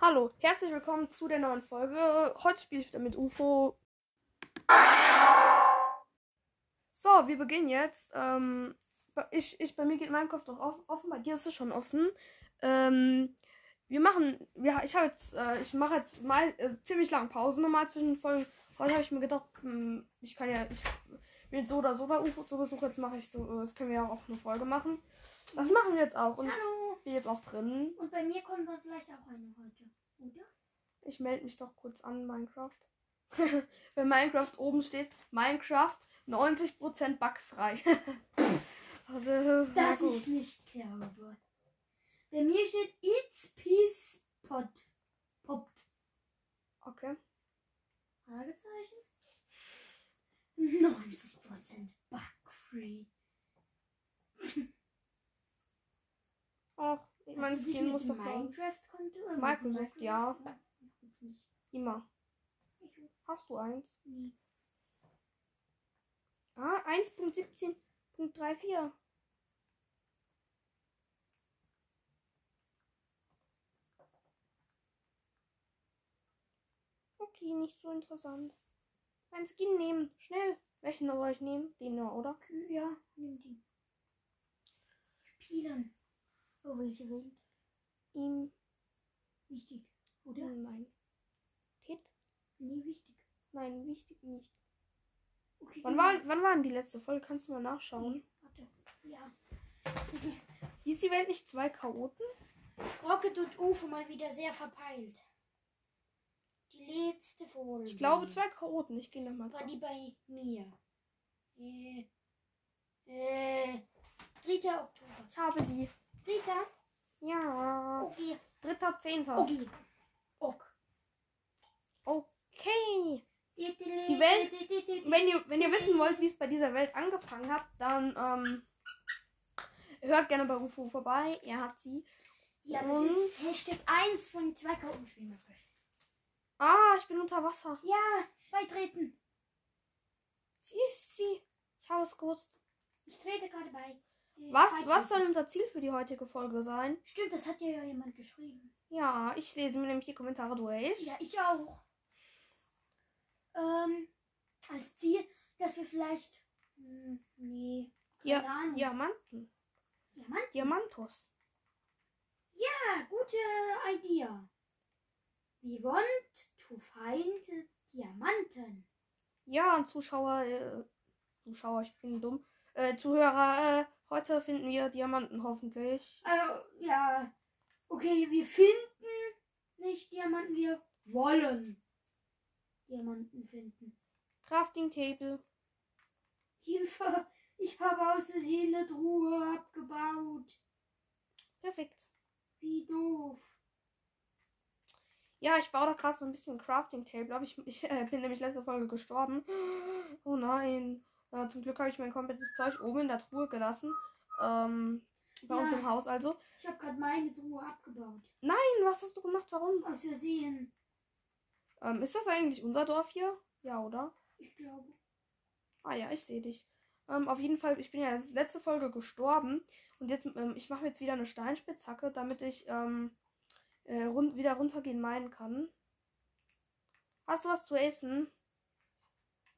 Hallo, herzlich willkommen zu der neuen Folge. Heute spiele ich wieder mit UFO. So, wir beginnen jetzt. Ähm, ich, ich, bei mir geht Minecraft doch off- offen, bei dir ist es schon offen. Ähm, wir machen, ja, ich habe jetzt, äh, ich mache jetzt mal äh, ziemlich lange Pause nochmal zwischen den Folgen. Heute habe ich mir gedacht, hm, ich kann ja, ich bin so oder so bei UFO zu Besuch. Jetzt mache ich so, äh, das können wir ja auch eine Folge machen. Das machen wir jetzt auch und Hallo. Bin jetzt auch drin. Und bei mir kommt dann vielleicht auch eine heute, oder? Ich melde mich doch kurz an, Minecraft. Wenn Minecraft oben steht, Minecraft 90% bugfrei. also, Dass ich nicht glaube. Bei mir steht It's Peace Pot. Poppt. Okay. Fragezeichen? 90% bugfree. Ach, Hast du dich Skin muss doch Minecraft-Konto? äh, mit Microsoft, dem ja. Immer. Hast du eins? nie. Ah, 1.17.34. Okay, nicht so interessant. Ein Skin nehmen. Schnell. Welchen soll ich nehmen? Den nur, oder? Ja, nimm die. Spielen. Oh, welche Welt? Ihm. Wichtig, oder? Nein. Hit? Nie wichtig. Nein, wichtig nicht. Okay, Wann war, wann war denn die letzte Folge? Kannst du mal nachschauen? Warte. Ja. Hieß die Welt nicht zwei Chaoten? Rocket und UFO mal wieder sehr verpeilt. Die letzte Folge. Ich glaube zwei Chaoten. Ich gehe nochmal. War die bei mir? Äh. Äh. 3. Oktober. Ich habe sie. 3. Ja. Okay. Dritter, zehnter. Okay. Ok. Okay. Die Welt- Wenn ihr, wenn ihr wissen wollt, wie es bei dieser Welt angefangen hat, dann ähm, hört gerne bei UFO vorbei. Er hat sie. Ja, das Und- ist Hashtag 1 von 2 Kautenspielen. Ah, ich bin unter Wasser. Ja, beitreten. Sie ist sie. Ich habe es gewusst. Ich trete gerade bei. Was, was soll unser Ziel für die heutige Folge sein? Stimmt, das hat ja jemand geschrieben. Ja, ich lese mir nämlich die Kommentare durch. Ja, ich auch. Ähm, als Ziel, dass wir vielleicht. Hm, nee. Ja. Diamanten. Diamant? Diamantos. Ja, gute Idee. We want to find Diamanten. Ja, und Zuschauer, äh, Zuschauer, ich bin dumm. Äh, Zuhörer, äh, heute finden wir Diamanten hoffentlich. Also, ja. Okay, wir finden nicht Diamanten, wir wollen Diamanten finden. Crafting Table. Hilfe! Ich habe aus Versehen eine Truhe abgebaut. Perfekt. Wie doof. Ja, ich baue da gerade so ein bisschen Crafting Table, aber ich, ich äh, bin nämlich letzte Folge gestorben. Oh nein. Äh, zum Glück habe ich mein komplettes Zeug oben in der Truhe gelassen. Ähm, bei uns Ja. im Haus also. Ich habe gerade meine Truhe abgebaut. Nein, was hast du gemacht? Warum? Aus Versehen. Ähm, ist das eigentlich unser Dorf hier? Ja, oder? Ich glaube. Ah ja, ich sehe dich. Ähm, auf jeden Fall, ich bin ja letzte Folge gestorben. Und jetzt, ähm, ich mache mir jetzt wieder eine Steinspitzhacke, damit ich ähm, äh, run wieder runtergehen meinen kann. Hast du was zu essen?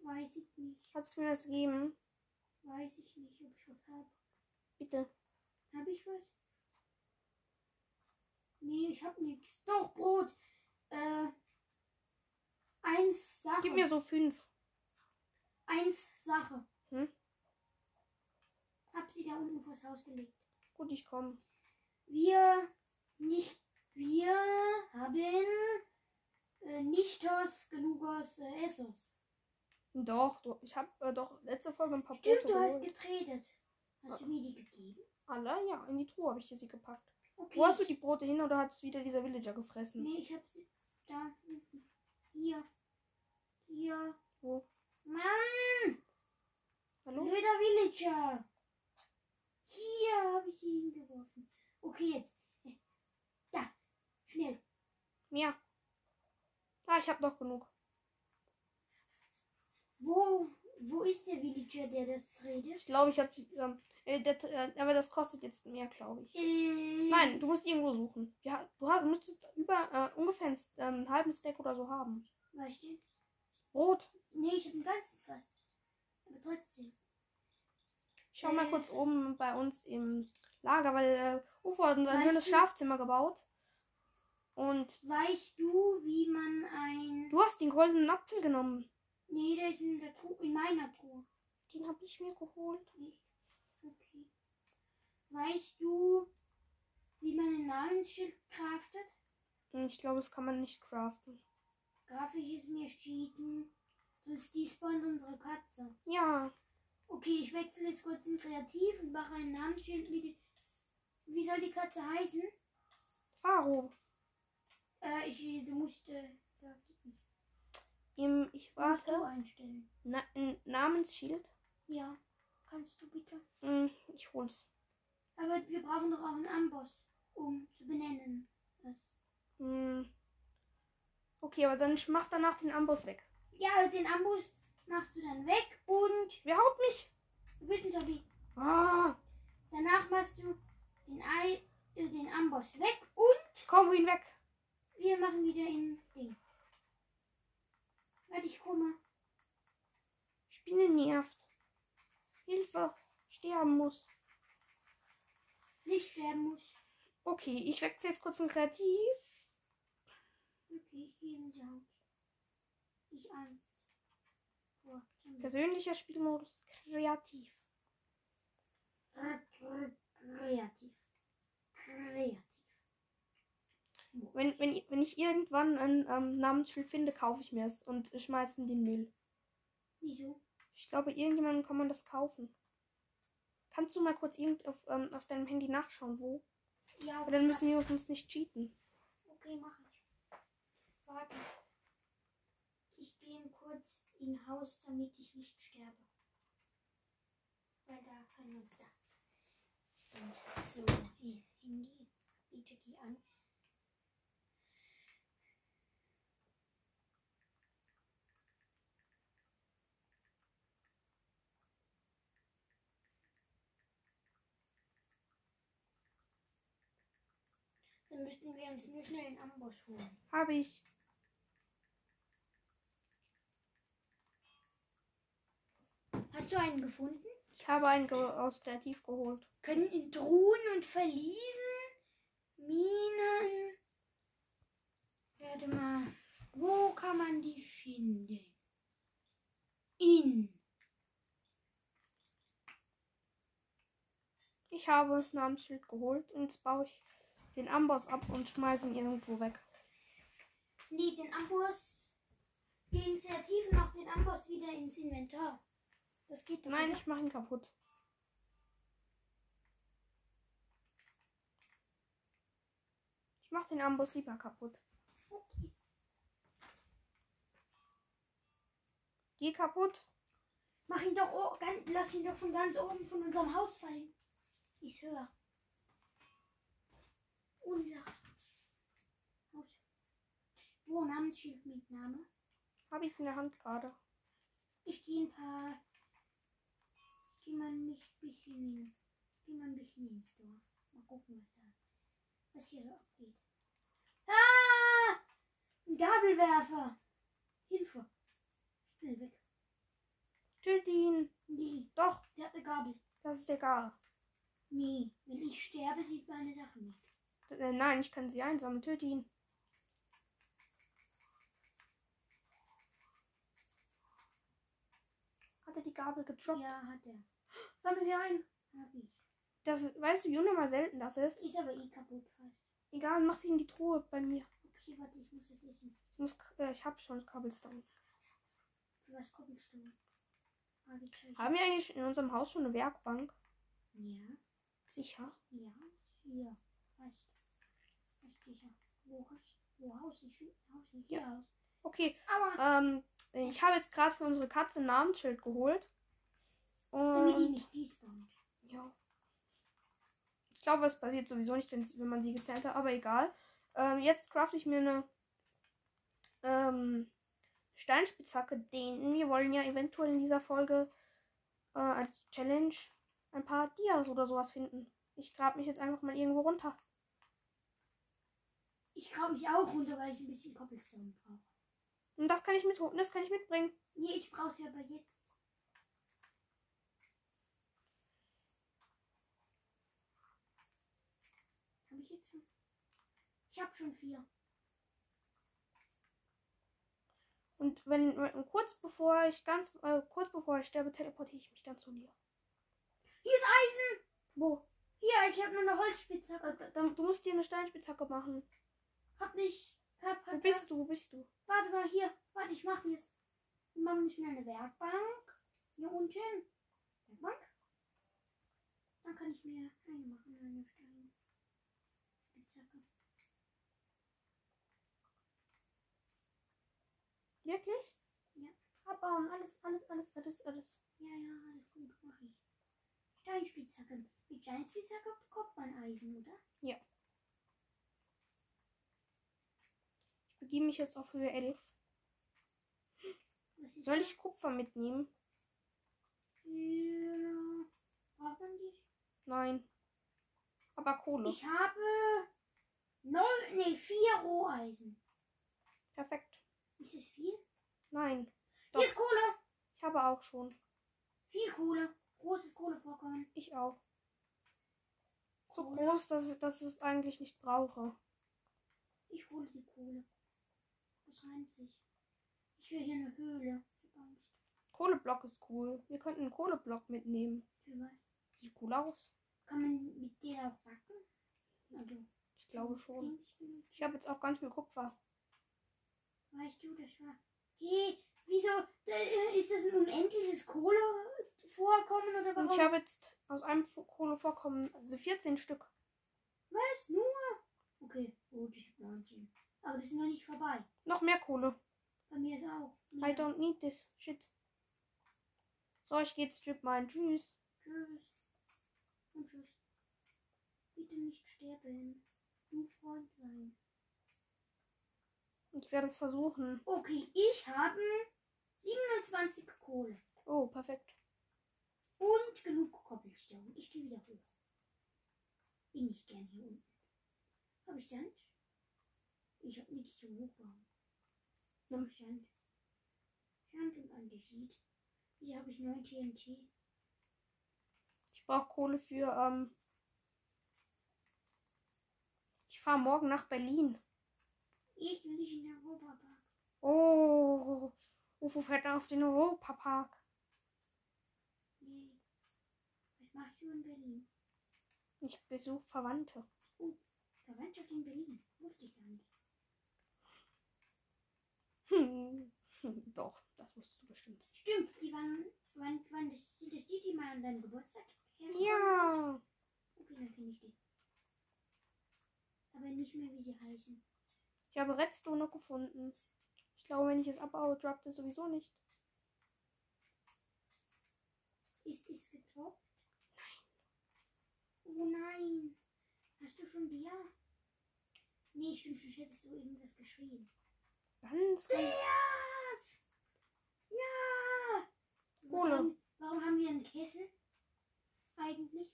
Weiß ich nicht. Kannst du mir das geben? Weiß ich nicht, ob ich was habe. Bitte. Habe ich was? Nee, ich habe nichts. Doch, Brot. Äh. Eins Sache. Gib mir so fünf. Eins Sache. Hm? Hab sie da unten vors Haus gelegt. Gut, ich komme. Wir nicht. Wir haben äh, nichtos genugos äh, Essos. Doch, du, ich habe äh, doch letzte Folge ein paar Stimmt, Brote du hast geholt. getredet. Hast du mir die gegeben? Alle? Ja, in die Truhe habe ich sie gepackt. Okay. Wo hast du die Brote hin oder hat es wieder dieser Villager gefressen? Nee, ich hab sie da hinten. Hier. Hier. Wo? Mann! Hallo? Blöder Villager. Hier habe ich sie hingeworfen. Okay, jetzt. Äh, Da. Schnell. Ja. Ah, ich habe noch genug. Wo, wo ist der Villager, der das tredet? Ich glaube, ich habe ähm, äh, äh, aber das kostet jetzt mehr, glaube ich. Äh, Nein, du musst irgendwo suchen. Ja, du hast, müsstest über äh, ungefähr halben Stack oder so haben. Weißt du? Rot. Nee, ich habe einen ganzen fast. Aber trotzdem. Ich schau mal Äh. kurz oben bei uns im Lager, weil äh, Ufo hat ein schönes du- Schlafzimmer gebaut. Und Weißt du, wie man ein. du hast den goldenen Apfel genommen. Nee, der ist in, der Truhe, in meiner Truhe. Den habe ich mir geholt. Okay. Weißt du, wie man ein Namensschild craftet? Hm, Ich glaube, das kann man nicht craften. Grafisch ist mir cheaten. Sonst despawnt unsere Katze. Ja, Okay, ich wechsle jetzt kurz in Kreativ und mache ein Namensschild mit. Wie soll die Katze heißen? Faro. Äh, ich, du musst. Äh, da geht nicht. Im, ich du warte. einstellen. Na, ein Namensschild. Ja, kannst du bitte. Hm, Ich hol's. Aber wir brauchen doch auch einen Amboss, um zu benennen. Hm. Okay, aber dann mach danach den Amboss weg. Ja, den Amboss machst du dann weg und Wer haut mich? wütend Tobi. Ah, Danach machst du den Ei, äh, den Amboss weg und komm, ihn weg. wir machen wieder in Ding. Warte, ich komme. Spinne nervt. Hilfe. Sterben muss. Nicht sterben muss. Okay, ich wechsle jetzt kurz in Kreativ. Okay, ich gehe in die Haut. Ich Angst. Zombie. Persönlicher Spielmodus. Kreativ. Kreativ. Kreativ. Wenn, wenn, ich- wenn ich irgendwann ein ähm, Namensschild finde, kaufe ich mir es und schmeiße in den Müll. Wieso? Ich glaube, irgendjemandem kann man das kaufen. Kannst du mal kurz irgend auf, ähm, auf deinem Handy nachschauen, wo? Ja, Aber dann müssen wir uns nicht cheaten. Okay, mach ich. Warte. Ich gehe kurz in Haus, damit ich nicht sterbe. Weil da kein Monster sind. So, hier, Handy. Bitte geh an. Dann müssten wir uns nur schnell einen Amboss holen. Habe ich. Hast du einen gefunden? Ich habe einen aus Kreativ geholt. Können in Truhen und Verliesen, Minen. Warte mal. Wo kann man die finden? In. Ich habe das Namensschild geholt und jetzt baue ich den Amboss ab und schmeiße ihn irgendwo weg. Nee, den Amboss. Den Kreativen auch den Amboss wieder ins Inventar. Das geht doch. Nein, oder? ich mache ihn kaputt. Ich mache den Amboss lieber kaputt. Okay. Geh kaputt. Mach ihn doch, oh, ganz, lass ihn doch von ganz oben von unserem Haus fallen. Ich höre. Unser Haus. Wo Namensschild mit Name? Habe ich in der Hand gerade. Ich gehe ein paar. Ich gehe mal nicht ein bisschen hin. Ich gehe mal ein bisschen ins Dorf. Mal gucken, was da. Was hier so abgeht. Ah! Ein Gabelwerfer! Hilfe! Schnell weg. Töte ihn. Nee, Doch, der hat eine Gabel. das ist egal. Nee, wenn ich sterbe, sieht meine Sachen nicht. Äh, nein, ich kann sie einsammeln. Töte ihn. Hat er die Gabel gedroppt? Ja, hat er. Sammel sie ein. Hab ich. Das, weißt du, wie unnormal selten das ist? Ist aber eh kaputt fast. Egal, mach sie in die Truhe bei mir. Okay, warte, ich muss es essen. Ich, muss, äh, ich habe schon Cobblestone. Für was du? Fragezeichen. Haben wir eigentlich in unserem Haus schon eine Werkbank? Ja, Sicher. ja, hier. Wo Haus? Wo? Ich Haus nicht hier Haus. Okay, Aber ähm, ich habe jetzt gerade für unsere Katze ein Namensschild geholt. damit die Und nicht despawnt. ja. Ich glaube, es passiert sowieso nicht, wenn, wenn man sie gezählt hat, aber egal. Ähm, jetzt crafte ich mir eine ähm, Steinspitzhacke, denn wir wollen ja eventuell in dieser Folge äh, als Challenge ein paar Dias oder sowas finden. Ich grab mich jetzt einfach mal irgendwo runter. Ich grabe mich auch runter, weil ich ein bisschen Cobblestone brauche. Und das kann ich mit, das kann ich mitbringen. Nee, ich brauche sie aber jetzt. Habe ich jetzt schon? Ich habe schon vier. Und wenn, wenn kurz bevor ich ganz äh, kurz bevor ich sterbe, teleportiere ich mich dann zu dir. Hier ist Eisen! Wo? Hier, ich habe nur eine Holzspitzhacke. Äh, da- du musst dir eine Steinspitzhacke machen. Hab nicht. Hab, hab, Wo bist du? Wo bist du? Warte mal, hier. Warte, ich mach dies. Wir machen nicht mehr eine Werkbank. Hier unten. Werkbank. Dann kann ich mir eine machen, eine Stein. Spitzhacke. Wirklich? Ja. Abbauen, alles, alles, alles, alles, alles. Ja, ja, alles gut, mach ich. Steinspitzhacke. Mit Steinspitzhacke bekommt man Eisen, oder? Ich begebe mich jetzt auf Höhe 11. Was ist Soll ich Kupfer mitnehmen? Ja. Braucht man die? Nein. Aber Kohle. Ich habe neun, nee, vier Roheisen. Perfekt. Ist es viel? Nein. Hier Doch. ist Kohle. Ich habe auch schon. Viel Kohle. Großes Kohlevorkommen. Ich auch. So Kohle. groß, dass, ich- dass ich es eigentlich nicht brauche. Ich hole die Kohle. Das reimt sich. Ich will hier eine Höhle. Ich hab Angst. Kohleblock ist cool. Wir könnten einen Kohleblock mitnehmen. Für was? Sieht cool aus. Kann man mit denen auch backen? Also, Ich glaube schon. Ich habe jetzt auch ganz viel Kupfer. Weißt du, das war. Hey, wieso? Ist das ein unendliches Kohlevorkommen oder warum? Und ich habe jetzt aus einem Kohlevorkommen also 14 Stück. Was? Nur? Okay, gut, ich hab 19. Aber das ist noch nicht vorbei. Noch mehr Kohle. Bei mir ist auch. I mehr. don't need this. Shit. So, ich gehe jetzt Strip mine. Tschüss. Tschüss. Und tschüss. Bitte nicht sterben. Du Freund sein. Ich werde es versuchen. Okay, ich habe 27 Kohle Oh, perfekt. und genug Cobblestone. Ich gehe wieder hoch. Bin ich gern hier unten. Habe ich Sand? Ich habe nichts zum Hochbauen. Noch Sand. Sand und Andesit. Hier habe ich 9 TNT. Ich brauche Kohle für, ähm. Ich fahre morgen nach Berlin. Ich will nicht in den Europapark. Oh. Ufo fährt auf den Europapark. Nee. Was machst du in Berlin? Ich besuche Verwandte. Verwandtschaft in Berlin. Wusste ich gar nicht. Hm. Doch, das wusstest du bestimmt. Stimmt, die waren. Wann, wann das, sind das die, die mal an deinem Geburtstag Ja. Okay, dann kenne ich die. Aber nicht mehr, wie sie heißen. Ich habe Redstone noch gefunden. Ich glaube, wenn ich es abbaue, droppt es sowieso nicht. Ist es getroppt? Nein. Oh nein. Hast du schon Dia? Nee, stimmt, sonst hättest du irgendwas geschrien. Ganz, ganz. Dias! Ja! Kohle. Haben, warum haben wir einen Kessel? Eigentlich?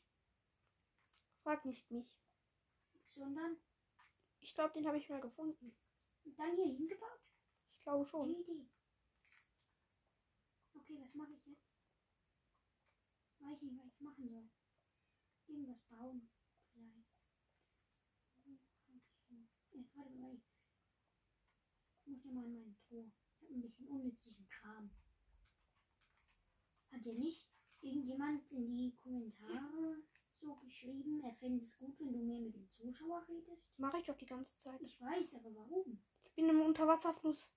Frag nicht mich. Sondern Ich glaube, den habe ich mal gefunden. und dann hier hingebaut? Ich glaube schon. Die Idee. Okay, was mache ich jetzt? Weiß nicht, was ich machen soll. Irgendwas bauen. Vielleicht. Hm, warte mal. Ja mal in meinen Tor. Ich habe ein bisschen unnützlichen Kram. Hat ja nicht irgendjemand in die Kommentare so geschrieben, er fände es gut, wenn du mehr mit dem Zuschauer redest? Mache ich doch die ganze Zeit. Ich weiß, aber warum? Ich bin im Unterwasserfluss.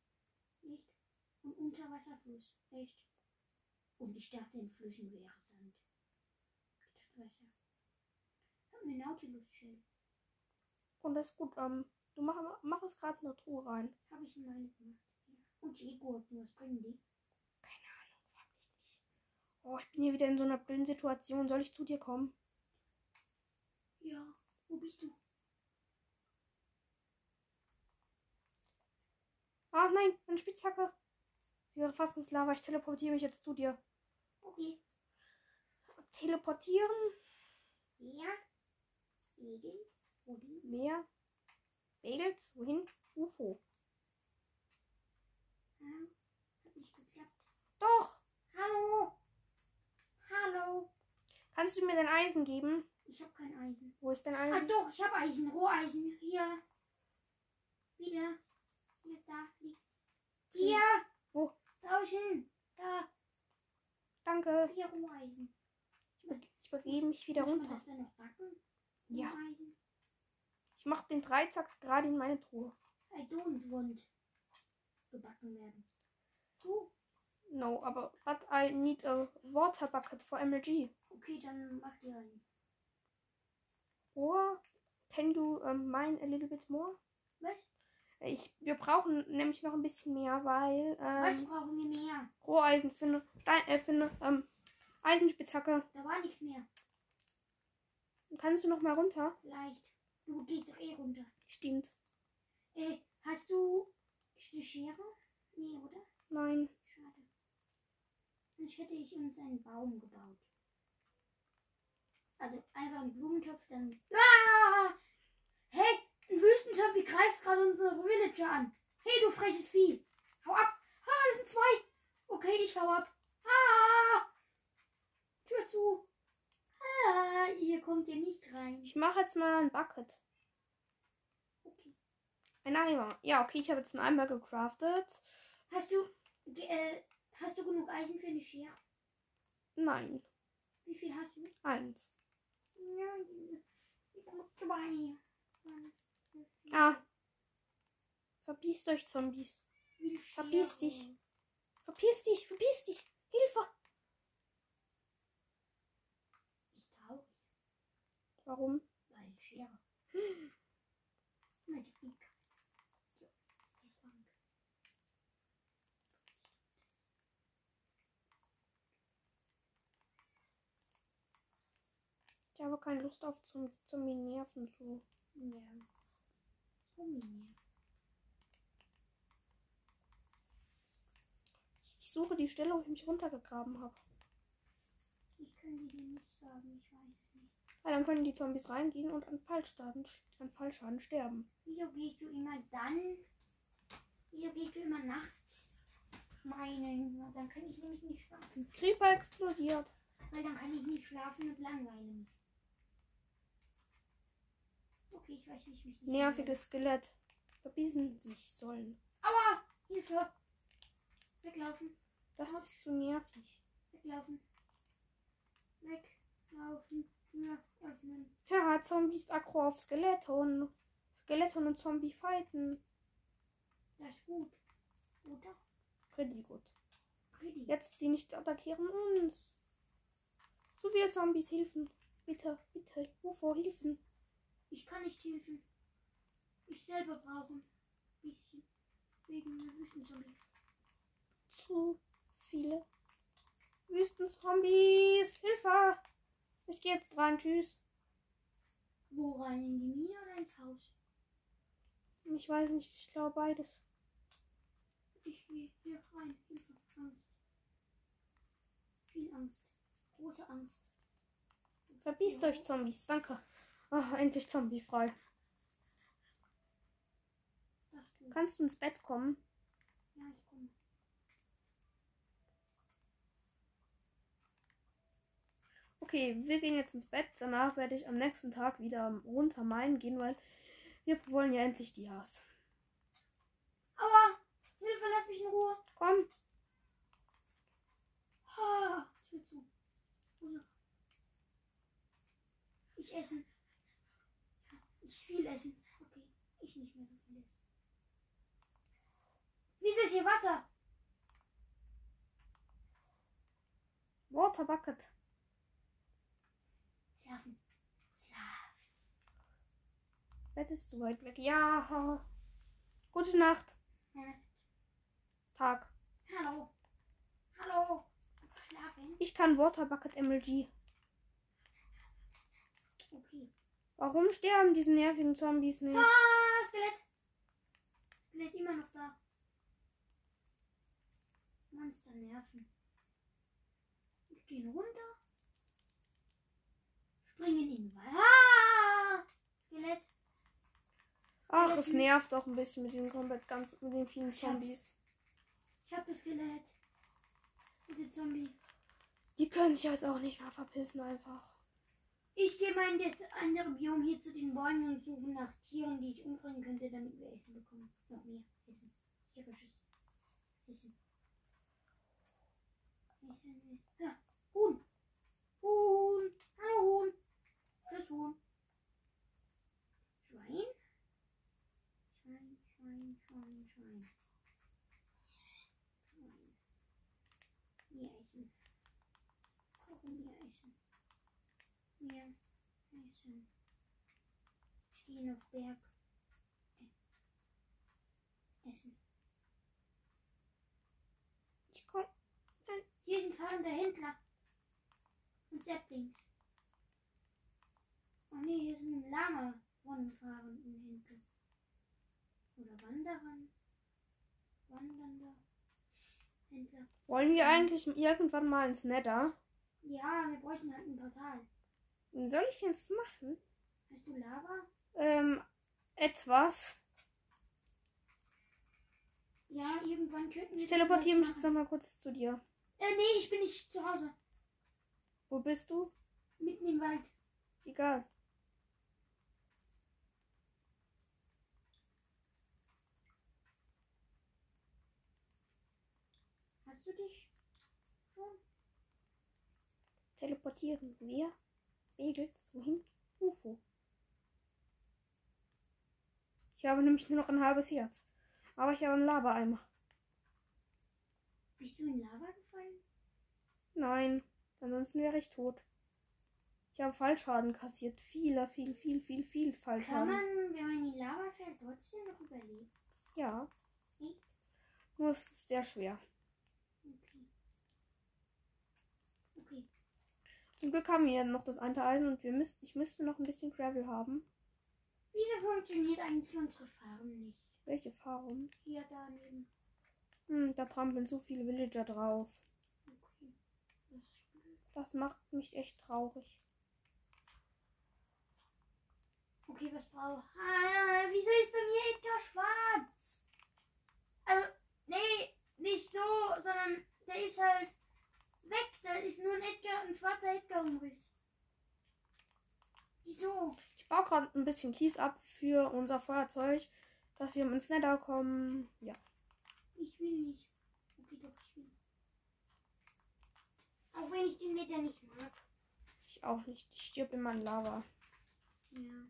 Echt? Und Unterwasserfluss. Echt? Und ich dachte, in Flüssen wäre Sand. Ich dachte Wasser. Ich habe eine Nautilus-Shell. Und das ist gut. Ähm, du mach, mach es gerade in eine Truhe rein. Habe ich in meine gemacht. Und die Gurken, was bringen die? Keine Ahnung, frag nicht mich. Oh, ich bin hier wieder in so einer blöden Situation. Soll ich zu dir kommen? Ja. Wo bist du? Ah, nein, eine Spitzhacke. Sie wäre fast ins Lava. Ich teleportiere mich jetzt zu dir. Okay. Teleportieren? Ja. Egel. Rudi. Mehr? Bagels? Wohin? UFO. Hallo? Hat nicht geklappt. Doch! Hallo? Hallo? Kannst du mir dein Eisen geben? Ich habe kein Eisen. Wo ist dein Ah Eisen? doch, ich habe Eisen. Roheisen. Hier. Wieder. Hier, da liegt. Hier. Wo? Draußen. Da. Danke. Vier Roheisen. Ich begebe mich wieder man runter. das dann noch backen? Ja. Roheisen. Ich mache den Dreizack gerade in meine Truhe. I don't want gebacken werden. Du? No, aber but I need a water bucket for MLG. Okay, dann mach dir einen. Or can you um, mine a little bit more? Was? Ich, wir brauchen nämlich noch ein bisschen mehr, weil Was ähm, brauchen wir mehr? Roheisen für eine, Stein- äh, für eine ähm, Eisenspitzhacke. Da war nichts mehr. Kannst du noch mal runter? Vielleicht. Du gehst doch eh runter. Stimmt. Äh, hast du eine Schere? Nee, oder? Nein. Schade. Sonst hätte ich uns einen Baum gebaut. Also einfach einen Blumentopf, dann. Ah! Hey, ein Wüstentopf, wie greifst gerade unsere Villager an? Hey, du freches Vieh! Hau ab! Ah, das sind zwei! Okay, ich hau ab. Ah! Tür zu! Ah, ihr kommt hier nicht rein. Ich mache jetzt mal ein Bucket. Okay. Ein Eimer. Ja, okay, ich habe jetzt einen Eimer gecraftet. Hast du. Äh, hast du genug Eisen für eine Schere? Nein. Wie viel hast du? Eins. Ja, ich zwei. Ah. Verpisst euch, Zombies. Verpiss dich. Verpiss dich, verpiss dich. Hilfe. Ist traurig, Warum? weil Schere. Der Bank. Ich habe keine Lust auf zum, zum nerven zu. Ja. Rumänien. Ich suche die Stelle, wo ich mich runtergegraben habe. Ich kann dir nicht sagen, ich. Weil dann können die Zombies reingehen und an Fallschaden, an Fallschaden sterben. Wieso gehst du immer dann? Wieso gehst du immer nachts? Meinen, dann kann ich nämlich nicht schlafen. Creeper explodiert. Weil dann kann ich nicht schlafen und langweile mich. Okay, ich weiß nicht, wie ich. Nerviges Skelett. Verbissen sich sollen. Aua! Hilfe! Weglaufen, Das ist zu nervig. weglaufen. Weglaufen. Öffnen. Ja, Zombies aggro auf Skeleton. Skeleton und Zombie fighten. Das ist gut. Oder? Pretty gut. Pretty. Jetzt sie nicht attackieren uns. Zu viele Zombies hilfen. Bitte, bitte. UFO hilfen. Ich kann nicht helfen. Ich selber brauche ein bisschen. Wegen der Wüstenzombie. Zu viele Wüstenzombies. Hilfe. Ich gehe jetzt rein. Tschüss. Wo rein? In die Mine oder ins Haus? Ich weiß nicht. Ich glaube beides. Ich gehe hier rein. Hilfe. Angst. Viel Angst. Große Angst. Verpisst euch, Zombies. Danke. Ach, endlich zombiefrei. Kannst du ins Bett kommen? Ja, ich komme. Okay, wir gehen jetzt ins Bett. Danach werde ich am nächsten Tag wieder runter meinen gehen, weil wir wollen ja endlich Dias. Aua! Hilfe, lass mich in Ruhe. Komm. Ha, Tür zu. Ruhe. Ich essen. Ich viel essen. Okay, ich nicht mehr so viel essen. Wieso ist hier Wasser? Water Bucket. Schlafen. Schlafen. Bett ist zu weit weg. Ja. Gute Nacht. Ja. Tag. Hallo. Hallo. Schlafen. Ich kann Water Bucket MLG. Okay. Warum sterben diese nervigen Zombies nicht? Ah, Skelett. Skelett immer noch da. Monster nerven. Wir gehen runter. Springen in den Wald. Ah! Skelett. Ach, es nervt auch ein bisschen mit den komplett ganz mit den vielen. Zombies. Ich hab das Skelett. Bitte Zombie. Die können sich jetzt auch nicht mehr verpissen einfach. Ich gehe mal in das andere Biom hier zu den Bäumen und suche nach Tieren, die ich umbringen könnte, damit wir Essen bekommen. Noch mehr Essen. Tierisches Essen. Essen. Ja, Huhn. Huhn. Hallo Huhn. Huhn. Schwein. Schwein, Schwein, Schwein, Schwein. Schwein. Mehr Essen. Kochen mehr Essen. Mehr Essen. Ich gehe auf Berg. Äh, Essen. Ich komm. Hier ist ein fahrender Händler. Und Saplings. Oh nee, hier ist ein Lama Händler. Oder Wanderern. Wandernder Händler. Wollen wir eigentlich irgendwann mal ins Nether? Ja, wir bräuchten halt ein Portal. Soll ich jetzt machen? Hast du Lava? Ähm, etwas. Ja, irgendwann könnten wir Ich teleportiere mich jetzt noch mal kurz zu dir. Äh, nee, ich bin nicht zu Hause. Wo bist du? Mitten im Wald. Egal. Hast du dich schon? Teleportieren. Wer? Regelt. Wohin? UFO. Ich habe nämlich nur noch ein halbes Herz. Aber ich habe einen Lava-Eimer. Bist du in Lava gefallen? Nein, ansonsten wäre ich tot. Ich habe Fallschaden kassiert. Vieler, viel, viel, viel, viel Kann Fallschaden. man, wenn man in die Lava fällt, trotzdem noch überleben? Ja. Nur es ist sehr schwer. Okay. Okay. Zum Glück haben wir noch das eine Eisen und wir müssten, ich müsste noch ein bisschen Gravel haben. Wieso funktioniert eigentlich unsere Farm nicht? Welche Farm? Hier daneben. Hm, da trampeln so viele Villager drauf. Okay. Das. Das macht mich echt traurig. Okay, was brauche ah, Wieso ist bei mir Edgar schwarz? Also, nee, nicht so, sondern der ist halt weg. Da ist nur ein Edgar, ein schwarzer Edgar-Umriss. Wieso? Ich baue gerade ein bisschen Kies ab für unser Feuerzeug, dass wir ins Nether kommen. Ja. Ich will nicht. Okay, doch, ich will. Auch wenn ich den Leder nicht mag. Ich auch nicht. Ich stirb in mein Lava. Ja.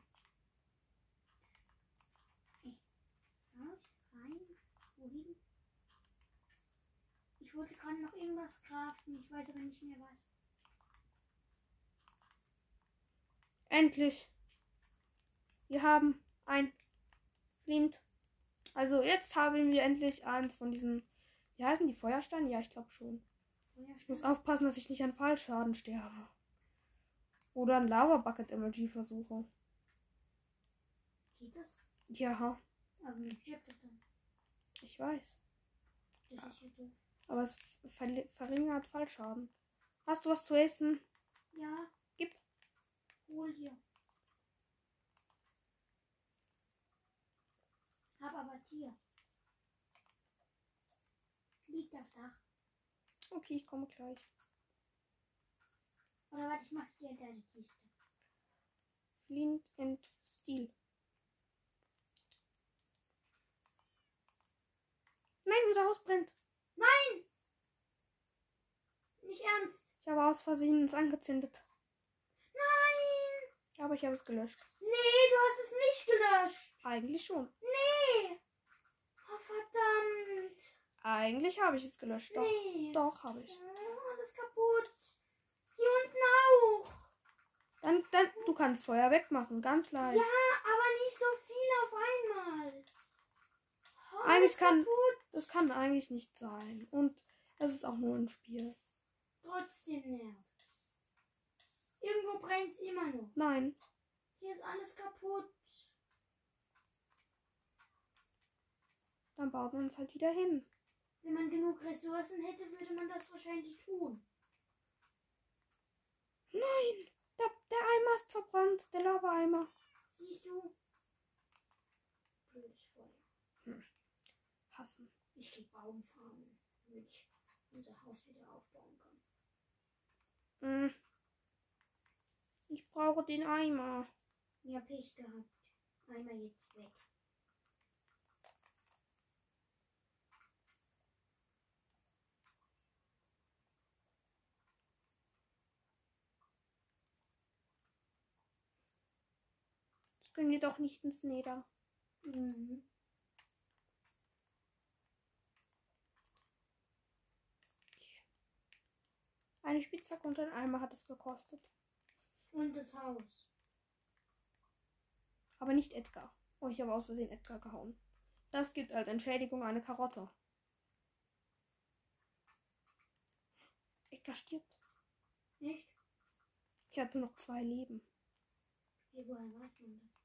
Ey. Raus, rein, wohin? Ich wollte gerade noch irgendwas craften, ich weiß aber nicht mehr was. Endlich. Wir haben ein Flint. Also jetzt haben wir endlich eins von diesen. Wie heißen die Feuersteine? Ja, ich glaube schon. Ich muss aufpassen, dass ich nicht an Fallschaden sterbe. Oder an Lava Bucket Emoji versuche. Geht das? Ja, Aber das dann. ich weiß. Das ist ja doof. Aber es verringert Fallschaden. Hast du was zu essen? Ja. Gib. Hol dir. Hab aber Tier. Liegt aufs Dach. Okay, ich komme gleich. Oder warte, ich mach's dir in deine Kiste. Flint and Steel. Nein, unser Haus brennt. Nein! Nicht ernst. Ich habe aus Versehen es angezündet. Nein! Aber ich habe es gelöscht. Nee, du hast es nicht gelöscht. Eigentlich schon. Nee! Oh, verdammt! Eigentlich habe ich es gelöscht. Doch, Nee. doch habe ich. Oh, alles kaputt. Hier unten auch. Dann, dann, du kannst Feuer wegmachen, ganz leicht. Ja, aber nicht so viel auf einmal. Eigentlich kann- kaputt. Das kann eigentlich nicht sein. Und es ist auch nur ein Spiel. Trotzdem nervt. Irgendwo brennt es immer noch. Nein, Hier ist alles kaputt. dann baut man es halt wieder hin. Wenn man genug Ressourcen hätte, würde man das wahrscheinlich tun. Nein, der, der Eimer ist verbrannt, der Lava-Eimer. Siehst du? Lassen. Ich gehe Baum farmen, damit ich unser Haus wieder aufbauen kann. Hm. Ich brauche den Eimer. Ja, Pech gehabt. Einmal jetzt weg. Jetzt können wir doch nicht ins Neder. Mhm. Eine Spitzhacke und ein Eimer hat es gekostet. Und das Haus. Aber nicht Edgar. Oh, ich habe aus Versehen Edgar gehauen. Das gibt als Entschädigung eine Karotte. Edgar stirbt. Nicht? Ich hatte noch zwei Leben. Wie, woher weiß man das?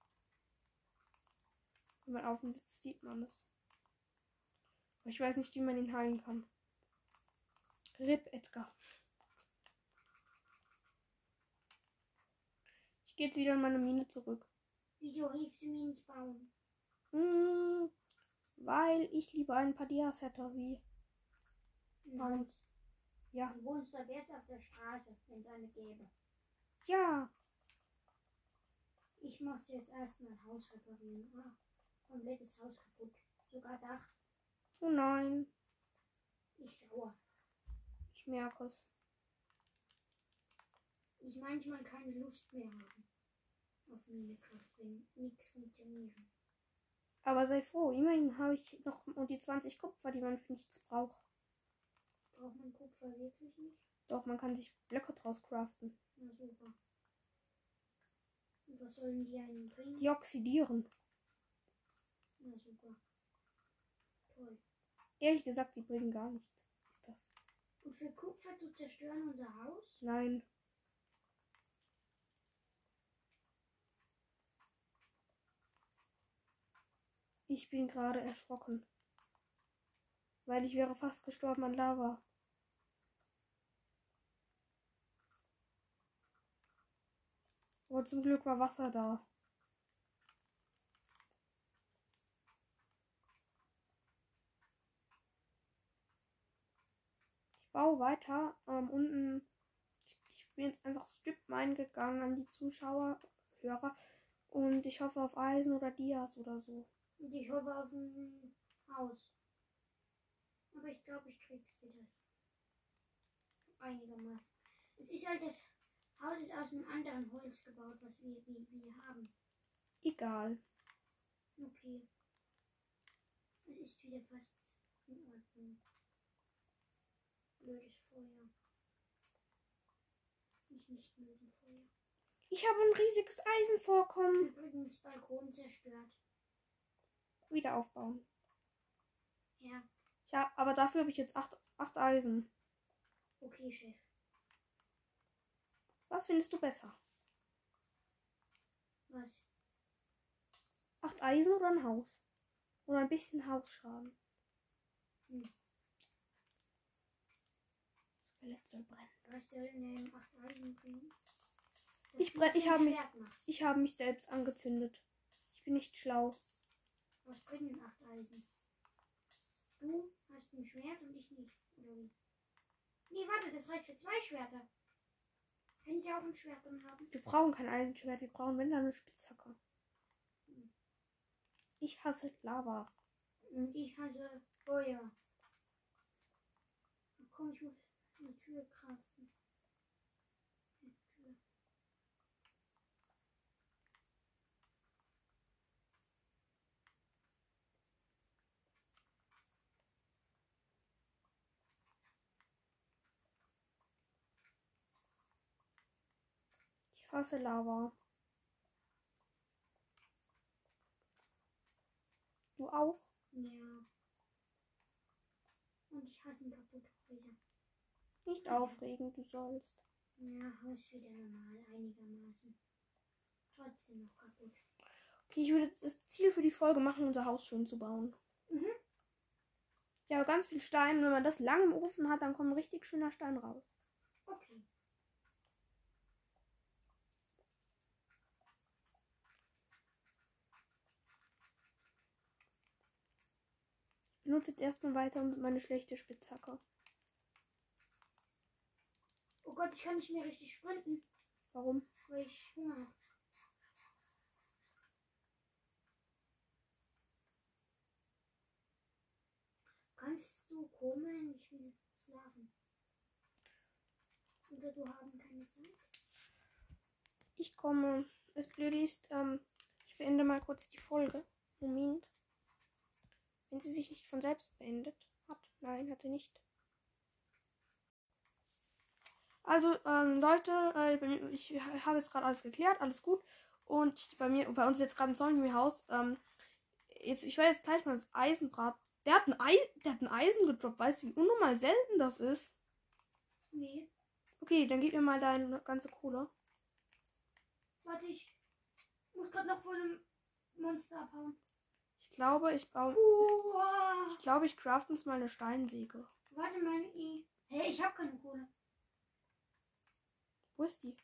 Wenn man auf ihm sitzt, sieht man es. Aber ich weiß nicht, wie man ihn heilen kann. RIP Edgar. Ich gehe jetzt wieder in meine Mine zurück. Wieso hilfst du mir nicht bauen? Hm, weil ich lieber ein paar Dias hätte, wie. Haus. Ja. Du wohnst doch jetzt auf der Straße, wenn es eine gäbe. Ja. Ich muss jetzt erstmal Haus reparieren. Ah, komplettes Haus kaputt. Sogar Dach. Oh nein. Ich sauer. Ich merke es. Ich manchmal keine Lust mehr haben. Auf Minecraft, wenn nichts funktioniert. Aber sei froh, immerhin habe ich noch und die 20 Kupfer, die man für nichts braucht. Braucht man Kupfer wirklich nicht? Doch, man kann sich Blöcke draus craften. Na super. Und was sollen die einen bringen? Die oxidieren. Na super. Toll. Ehrlich gesagt, sie bringen gar nichts. Ist das? Und für Kupfer, du zerstören unser Haus? Nein. Ich bin gerade erschrocken. Weil ich wäre fast gestorben an Lava. Aber zum Glück war Wasser da. Ich baue weiter. Ähm, unten. Ich, bin jetzt einfach Strip Mine gegangen an die Zuschauer, Hörer. Und ich hoffe auf Eisen oder Dias oder so. Und ich hoffe auf ein Haus. Aber ich glaube, ich krieg's wieder. Einigermaßen. Es ist halt das Haus ist aus einem anderen Holz gebaut, was wir, wir, wir haben. Egal. Okay. Es ist wieder fast in Ordnung. Blödes Feuer. Ich nicht mögen Feuer. Ich habe ein riesiges Eisenvorkommen. Übrigens Balkon zerstört. Wieder aufbauen. Ja, Ja, aber dafür habe ich jetzt acht, acht Eisen. okay, Chef. Was findest du besser? Was? Acht Eisen oder ein Haus? Oder ein bisschen Hausschaden? Hm. Skelett soll brennen. Was soll denn acht Eisen bringen? Ich brenn- ich ein hab mich-. Ich habe mich selbst angezündet. Ich bin nicht schlau. Was bringen acht Eisen? Du hast ein Schwert und ich nicht. Oder wie? Nee, warte, das reicht für zwei Schwerter. Kann ich auch ein Schwert dann haben? Wir brauchen kein Eisenschwert, wir brauchen wenn dann eine Spitzhacke. Ich hasse Lava. Und ich hasse Feuer. Komm, ich muss eine Tür kraften. Eine Tür. Ich hasse Lava. Du auch? Ja. Und ich hasse kaputte Häuser. Nicht aufregen, du sollst. Ja, Haus wieder normal, einigermaßen. Trotzdem noch kaputt. Okay, ich würde das Ziel für die Folge machen, unser Haus schön zu bauen. Mhm. Ja, ganz viel Stein. Wenn man das lang im Ofen hat, dann kommt ein richtig schöner Stein raus. Okay. Benutze jetzt erstmal weiter meine schlechte Spitzhacke. Oh Gott, ich kann nicht mehr richtig sprinten, Warum? weil ich Hunger habe. Kannst du kommen? Ich will schlafen. Oder du haben keine Zeit? Ich komme. Das Blöde ist, ähm, ich beende mal kurz die Folge. Moment. Wenn sie sich nicht von selbst beendet hat. Nein, hat sie nicht. Also, ähm, Leute, äh, ich habe jetzt gerade alles geklärt, alles gut. Und bei mir, bei uns ist jetzt gerade ein Zombie-Haus. Ähm, jetzt, ich werde jetzt gleich mal das Eisenbrat. Der hat ein Ei, der hat ein Eisen gedroppt. Weißt du, wie unnormal selten das ist? Nee. Okay, dann gib mir mal deine ganze Kohle. Warte, ich muss gerade noch vor einem Monster abhauen. Ich glaube, ich baue. Uah. Ich glaube, ich craft uns mal eine Steinsäge. Warte mal, ich. Hey, ich habe keine Kohle. Wo ist die?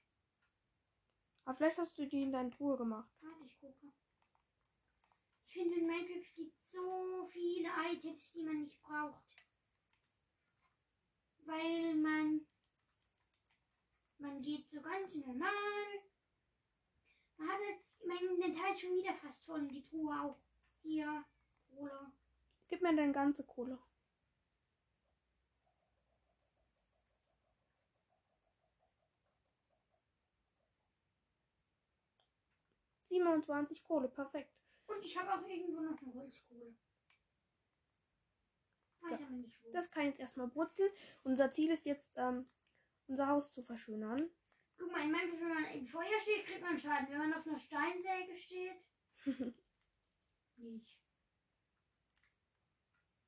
Aber vielleicht hast du die in deine Truhe gemacht. Warte, ich gucke. Ich finde, in Minecraft gibt so viele Items, die man nicht braucht. Weil man. Man geht so ganz normal. Man hatte. Mein Inventar ist schon wieder fast voll und die Truhe auch. Hier, Cola. Gib mir deine ganze Kohle. Siebenundzwanzig Kohle, perfekt. Und ich habe auch irgendwo noch eine Holzkohle. Wo. Das kann jetzt erstmal brutzeln. Unser Ziel ist jetzt, ähm, unser Haus zu verschönern. Guck mal, in Minecraft, wenn man im Feuer steht, kriegt man Schaden. Wenn man auf einer Steinsäge steht, nicht.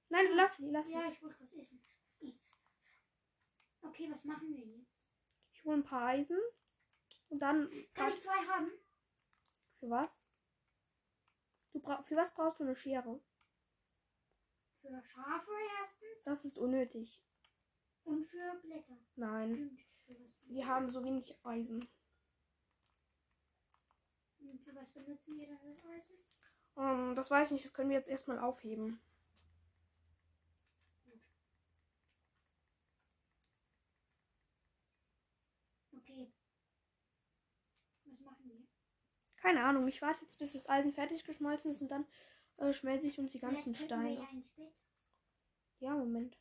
Nein, lass sie, lass sie. Ja, ich wollte was essen. Okay, was machen wir jetzt? Ich hole ein paar Eisen. Und dann. Kann ich zwei haben? Für was? Du bra für was brauchst du eine Schere? Für Schafe erstens Das ist unnötig. und für Blätter. Nein. Wir haben so wenig Eisen. und für was benutzen wir dann das Eisen? Ähm, das weiß ich nicht, das können wir jetzt erstmal aufheben. Okay. Was machen wir? Keine Ahnung, ich warte jetzt, bis das Eisen fertig geschmolzen ist und dann äh, schmelze ich uns die ganzen Steine. Ja, Moment.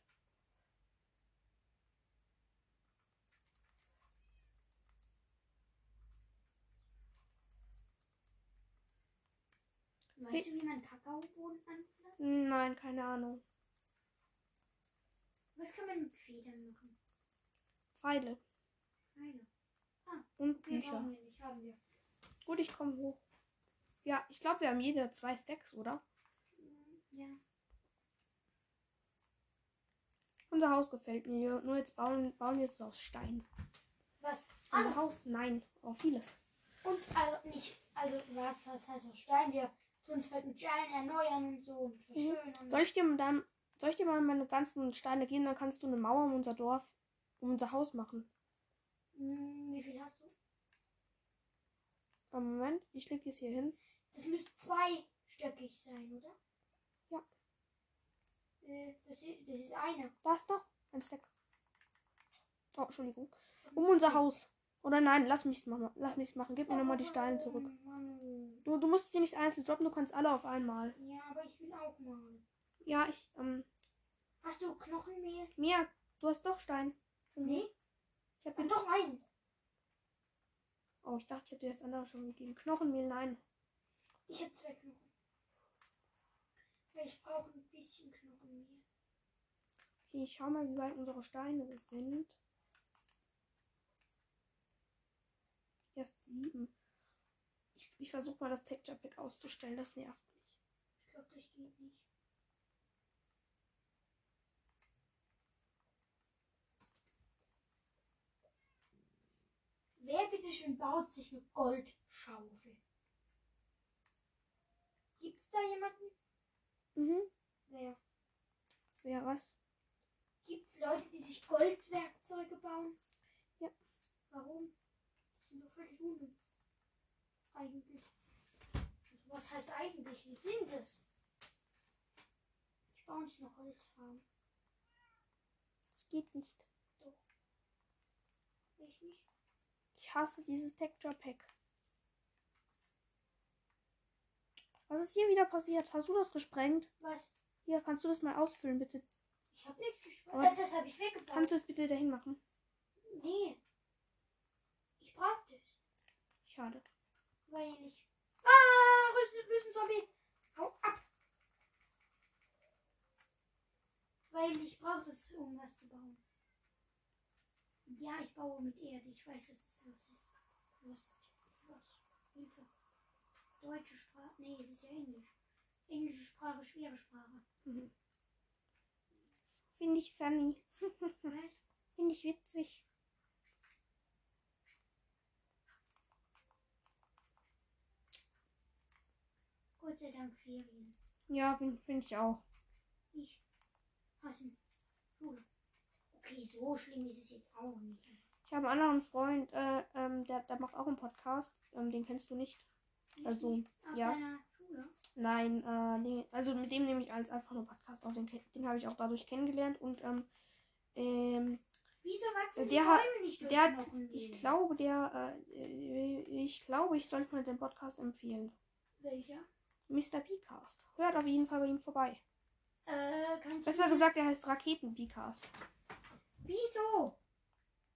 Weißt du, wie man Kakaobohnen anpflanzt? Nein, keine Ahnung. Was kann man mit Federn machen? Pfeile Pfeile. und Okay, Bücher. nicht, haben wir. Gut, ich komme hoch. Ja, ich glaube, wir haben jeder zwei Stacks, oder? Ja. Unser Haus gefällt mir. Nur jetzt bauen, bauen wir es aus Stein. Was? Unser Alles. Haus? Nein, auch vieles. Und also nicht, also was, was heißt aus Stein? Wir es halt mit Stein erneuern und so und verschönern. Soll ich dir mal dann, soll ich dir mal meine ganzen Steine geben? Dann kannst du eine Mauer um unser Dorf, um unser Haus machen. Hm, wie viel hast du? Am Moment, ich leg es hier hin. Das müsste zweistöckig sein, oder? Ja. Äh, das, das ist einer. Da ist doch ein Stack. Oh, Entschuldigung. Um unser Haus. Oder nein, lass mich machen. Lass mich machen. Gib mir nochmal die Steine zurück. Du, du musst sie nicht einzeln droppen, du kannst alle auf einmal. Ja, aber ich will auch mal. Ja, ich, ähm, Hast du Knochenmehl? Mia, du hast doch Stein. Mir. Nee. Ich hab dir doch einen. Oh, ich dachte, ich habe dir das andere schon gegeben. Knochenmehl, nein. Ich habe zwei Knochen. Ich brauche ein bisschen Knochenmehl. Okay, ich schau mal, wie weit unsere Steine sind. Erst sieben. Ich, ich versuche mal das Texture Pack auszustellen. Das nervt mich. Ich glaube, das geht nicht. Wer bitte schön baut sich eine Goldschaufel? Gibt's da jemanden? Mhm. Wer? Ja, was? Gibt's Leute, die sich Goldwerkzeuge bauen? Ja. Warum? Sind doch völlig unnütz. Eigentlich. Also was heißt eigentlich? Sie sind es. Ich baue uns noch Holzfarm. Das geht nicht. Ich nicht. Ich hasse dieses Texture Pack. Was ist hier wieder passiert? Hast du das gesprengt? Was? Hier, kannst du das mal ausfüllen, bitte? Ich habe nichts. Aber- Äh, das habe ich weggebaut. Kannst du es bitte dahin machen? Nee. Ich brauche Schade. Weil ich. Ah, Rüsten, Wüstenzombie. Hau ab. Weil ich brauche das, um was zu bauen. Ja, ich baue mit Erde. Ich weiß, dass das was ist. Lust. Was? Hilfe. Deutsche Sprache. Nee, es ist ja Englisch. Englische Sprache, schwere Sprache. Mhm. Finde ich funny. Finde ich witzig. Gott sei Dank Ferien. Ja, finde ich auch. Ich hassen Schule. Okay, so schlimm ist es jetzt auch nicht. Ich habe einen anderen Freund, äh, ähm, der, der macht auch einen Podcast. Ähm, den kennst du nicht. Also, Auf ja. deiner Schule? Nein, äh, nee, also mit dem nehme ich als einfach nur Podcast auf. Den, den habe ich auch dadurch kennengelernt. Und ähm, ähm, Wieso wachsen Der die hat- Bäume nicht durch der hat, ich glaube, der, äh, ich glaube, ich sollte mal seinen Podcast empfehlen. Welcher? Mr. Bcast. Hört auf jeden Fall bei ihm vorbei. Äh, kannst Besser gesagt, er heißt Raketen Bcast. Wieso?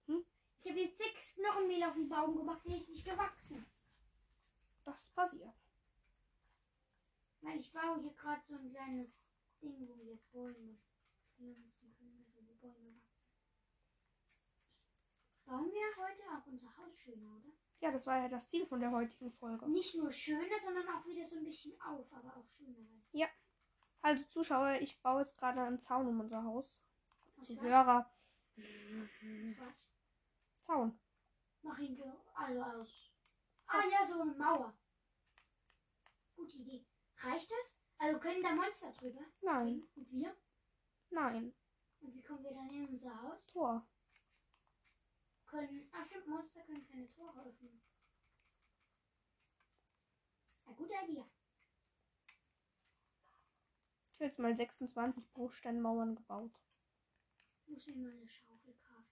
Hm? Ich habe jetzt sechs Knochenmehl auf den Baum gemacht, der ist nicht gewachsen. Das passiert. Weil ich baue hier gerade so ein kleines Ding, wo wir Bäume pflanzen können, also wo Bäume wachsen. Bauen wir heute auch unser Haus schöner, oder? Ja, das war ja das Ziel von der heutigen Folge. Nicht nur schöner, sondern auch wieder so ein bisschen auf, aber auch schöner. Weil Also Zuschauer, ich baue jetzt gerade einen Zaun um unser Haus. Aus Die? Hörer. Aus was? Zaun. Mach ihn ge- also aus. Ah ja, so eine Mauer. Gute Idee. Reicht das? Also können da Monster drüber? Nein, Und wir? nein. Und wie kommen wir dann in unser Haus? Tor. Können. Ach stimmt, Monster können keine Tore öffnen. Eine gute Idee. Ich habe jetzt mal 26 Bruchsteinmauern gebaut. Muss mir mal eine Schaufel kaufen.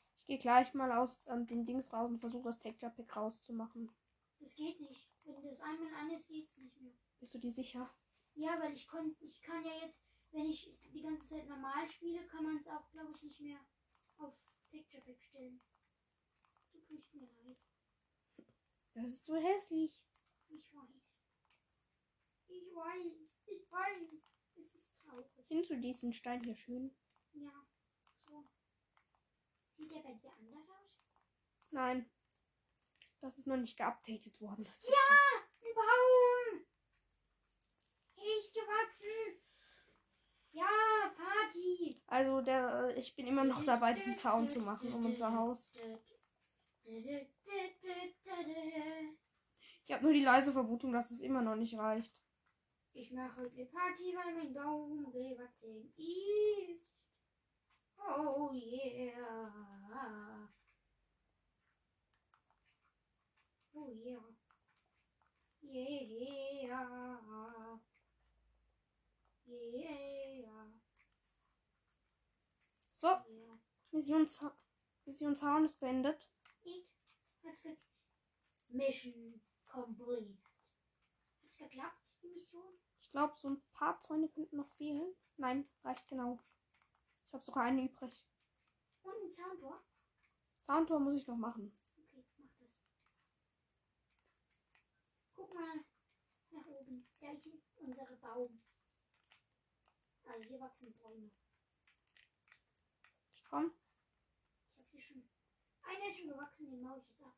Ich gehe gleich mal aus ähm, den Dings raus und versuche das Texture Pack rauszumachen. Das geht nicht. Wenn das einmal an ist, geht's nicht mehr. Bist du dir sicher? Ja, weil ich kon ich kann ja jetzt, wenn ich die ganze Zeit normal spiele, kann man es auch, glaube ich, nicht mehr auf Texture Pack stellen. Du tust mir leid. Das ist so hässlich. Ich weiß. Ich weiß. Ich weiß. Es ist traurig. Findest du diesen Stein hier schön? Ja. Sieht der bei dir anders aus? Nein. Das ist noch nicht geupdatet worden. Das Ja! Ein Baum! Er ist gewachsen! Ja, Party! Also der, ich bin immer noch dabei, den Zaun zu machen um unser Haus. Ich habe nur die leise Vermutung, dass es immer noch nicht reicht. Ich mache heute Party, weil mein Baum gewachsen ist. Oh yeah. Oh yeah. Yeah. Yeah. So, Yeah. Mission, Za Mission Zaun ist beendet. Ich. Hat's geklappt. Mission complete. Hat's geklappt, die Mission? Ich glaube, so ein paar Zäune könnten noch fehlen. Nein, reicht genau. Ich habe sogar eine übrig. Und ein Zauntor? Zauntor muss ich noch machen. Okay, mach das. Guck mal nach oben. Da ist unsere Baum. Also hier wachsen Bäume. Ich komm. Ich habe hier schon. Einer ist schon gewachsen, den mache ich jetzt ab.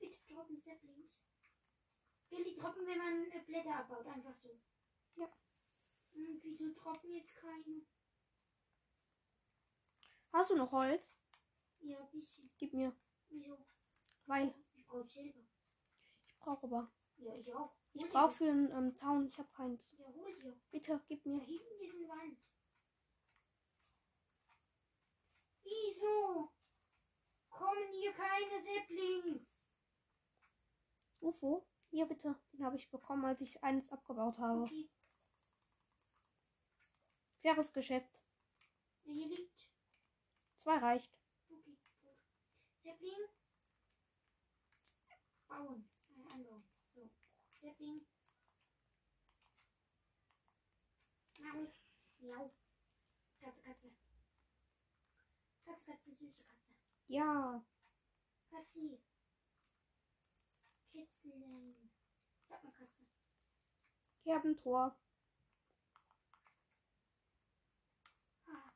Bitte droppen Saplings. Will die droppen, wenn man äh, Blätter abbaut, einfach so. Ja. Und wieso droppen jetzt keine? Hast du noch Holz? Ja, ein bisschen. Gib mir. Wieso? Weil Ich brauche Silber. ich brauche aber. Ja, ich auch. Ich Hol brauche dir. für einen ähm, Zaun. Ich habe keins. Ja, hol dir. Bitte, gib Da mir. hinten ist ein Wand. Wieso kommen hier keine Saplings? UFO? Hier bitte. Den habe ich bekommen, als ich eines abgebaut habe. Okay, Faires Geschäft. hier liegt. Zwei reicht. Okay, gut. Sapling. Bauen. So. Sapling. Miau. Miau. Katze, Katze. Katze, Katze, süße Katze. Ja. Katze. Kitzlein. Ich hab eine Katze. Kerbentor. Ah.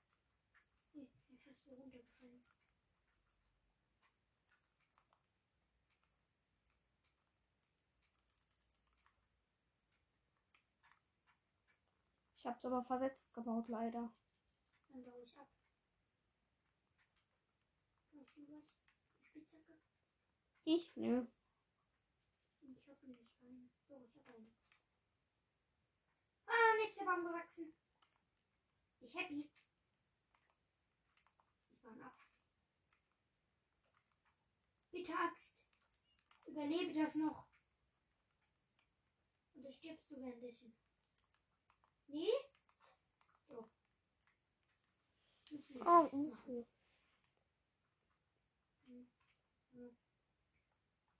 Ui, ich bin fast so runtergefallen. Ich habe es aber versetzt gebaut, leider. Dann baue ich ab. Brauch ich noch was? Eine Spitzhacke? Ich? Nö. Ich habe nicht eine. Doch, ich habe eine. Ah, nächster Baum gewachsen. Ich happy. Ich baue ab. Bitte Axt. Überlebe das noch. Oder stirbst du währenddessen? Nee? Oh, machen.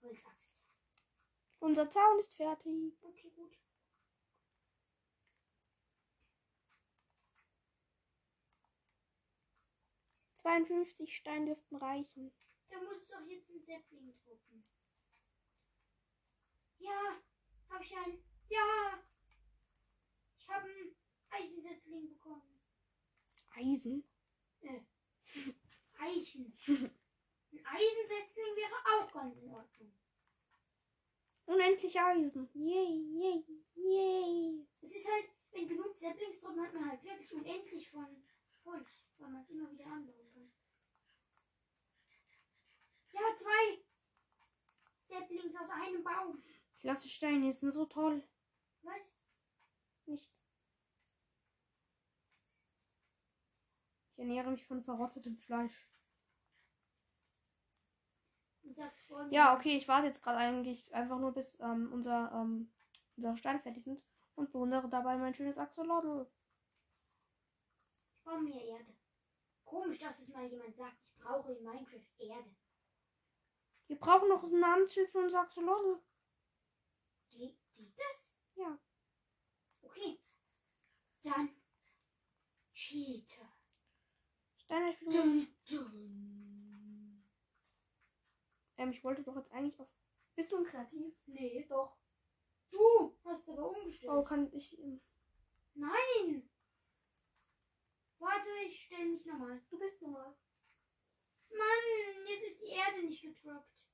UFO. Unser Zaun ist fertig. Okay, gut. Zweiundfünfzig Steine dürften reichen. Da muss doch jetzt ein Sapling drucken. Ja, habe ich einen. Ja, ich habe einen Eichensetzling bekommen. Eisen? Eichen. Ein Eisensetzling wäre auch ganz in Ordnung. Unendlich Eisen. Yay, yay, yay. Es ist halt, wenn genug Saplings drum hat man halt wirklich unendlich von Holz, weil man es immer wieder anbauen kann. Ja, zwei Saplings aus einem Baum. Klasse Steine sind so toll. Was? Nichts. Ich ernähre mich von verrottetem Fleisch. Ja, okay, ich warte jetzt gerade eigentlich einfach nur, bis ähm, unser, ähm, unsere Steine fertig sind und bewundere dabei mein schönes Axolotl. Ich baue mir Erde. Komisch, dass es mal jemand sagt, ich brauche in Minecraft Erde. Wir brauchen noch ein Namensschild für unser Axolotl. Geht, geht das? Ja. Okay. Dann Cheater. Dun. Ähm, ich wollte doch jetzt eigentlich auf. Bist du ein Kreativ? Nee, doch. Du hast aber umgestellt. Oh, kann ich. ähm, Nein. Warte, ich stelle mich nochmal. Du bist normal. Mann, jetzt ist die Erde nicht gedroppt.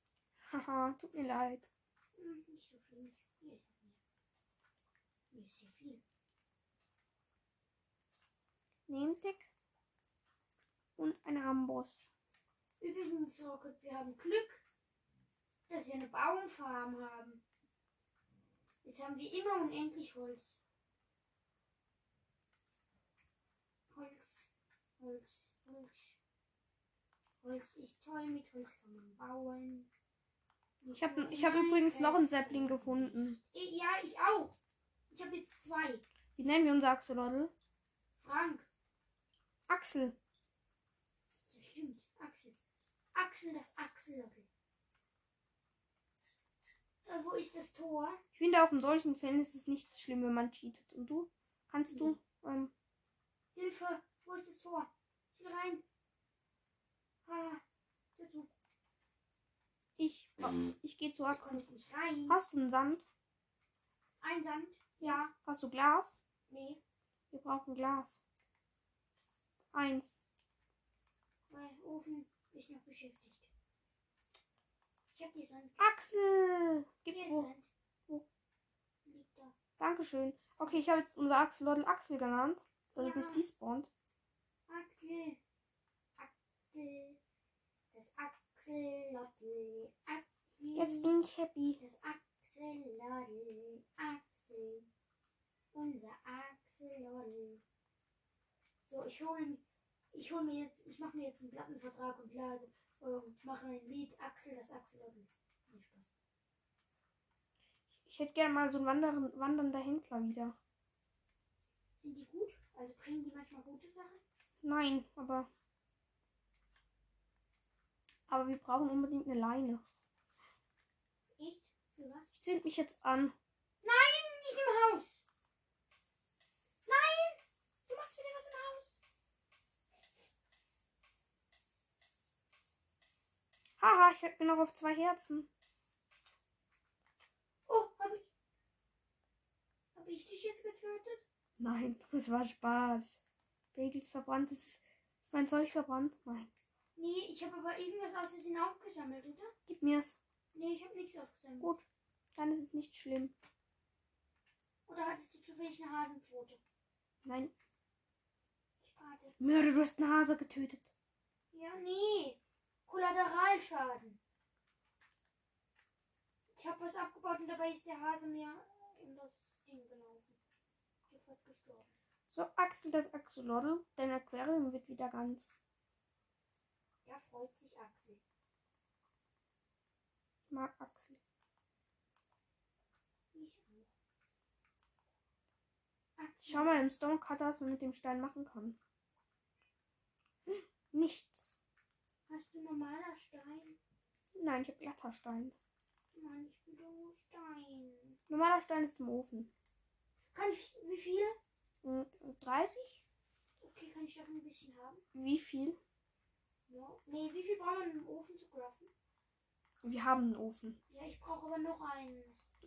Haha, tut mir leid. Hm, nicht so schlimm. Hier ist. Hier ist viel. Nehmtick. Und ein Amboss. Übrigens, Rocket, wir haben Glück, dass wir eine Baumfarm haben. Jetzt haben wir immer unendlich Holz. Holz, Holz, Holz. Holz ist toll, mit Holz kann man bauen. Ich habe ich hab übrigens noch einen Sapling gefunden. Ja, ich auch. Ich habe jetzt zwei. Wie nennen wir unser Axolotl? Frank. Axel. Stimmt. Axel. Axel, das Axelottel. Äh, wo ist das Tor? Ich finde auch in solchen Fällen ist es nicht schlimm, wenn man cheatet. Und du? Kannst du? Ähm, Hilfe, wo ist das Tor? Ich will rein. Ah, der Zug. ich ich gehe zu Ich Axel. konnte nicht rein. Hast du einen Sand? Ein Sand? Ja. Hast du Glas? Nee. Wir brauchen Glas. Eins. Weil Ofen ist noch beschäftigt. Ich hab die Sand. Axel! Gib Hier wo. Sand. Wo? Liegt da. Dankeschön. Okay, ich habe jetzt unser Axolotl Axel genannt. Das ist Ja. nicht despawnt. Axel. Axel. Das Axelottel. Axel. Jetzt bin ich happy. Das. Axelotl, Axel. Unser Axelotl. So, ich hole ich hol mir jetzt, ich mache mir jetzt einen Plattenvertrag und lade und mache ein Lied Axel, das Axelotl. Nee, Spaß. Ich hätte gerne mal so ein wandern, wandernder Händler wieder. Sind die gut? Also bringen die manchmal gute Sachen? Nein, aber. Aber wir brauchen unbedingt eine Leine. Echt? Für was? Ich zünd mich jetzt an. Nein, nicht im Haus. Nein, du machst wieder was im Haus. Haha, ich bin noch auf zwei Herzen. Oh, hab ich. Hab ich dich jetzt getötet? Nein, das war Spaß. Bagels verbrannt, ist, ist mein Zeug verbrannt? Nein. Nee, ich habe aber irgendwas aus Versehen aufgesammelt, oder? Gib mir's. Nee, ich habe nichts aufgesammelt. Gut. Dann ist es nicht schlimm. Oder hattest du zufällig eine Hasenpfote? Nein. Ich warte. Mörder, du hast einen Hase getötet. Ja, nee. Kollateralschaden. Ich habe was abgebaut und dabei ist der Hase mir in das Ding gelaufen. Sofort gestorben. So, Axel, das Axolotl. Dein Aquarium wird wieder ganz. Ja, freut sich Axel. Ich mag Axel. Ich auch. Axel. Schau mal im Stonecutter, was man mit dem Stein machen kann. Hm, Nichts. Normaler Stein? Nein, ich habe glatter Stein. Mann, ich will nur Stein. Normaler Stein ist im Ofen. Kann ich, wie viel? Hm, 30? Okay, kann ich davon ein bisschen haben? Wie viel? Ja. Nee, wie viel braucht man im Ofen zu craften? Wir haben einen Ofen. Ja, ich brauche aber noch einen.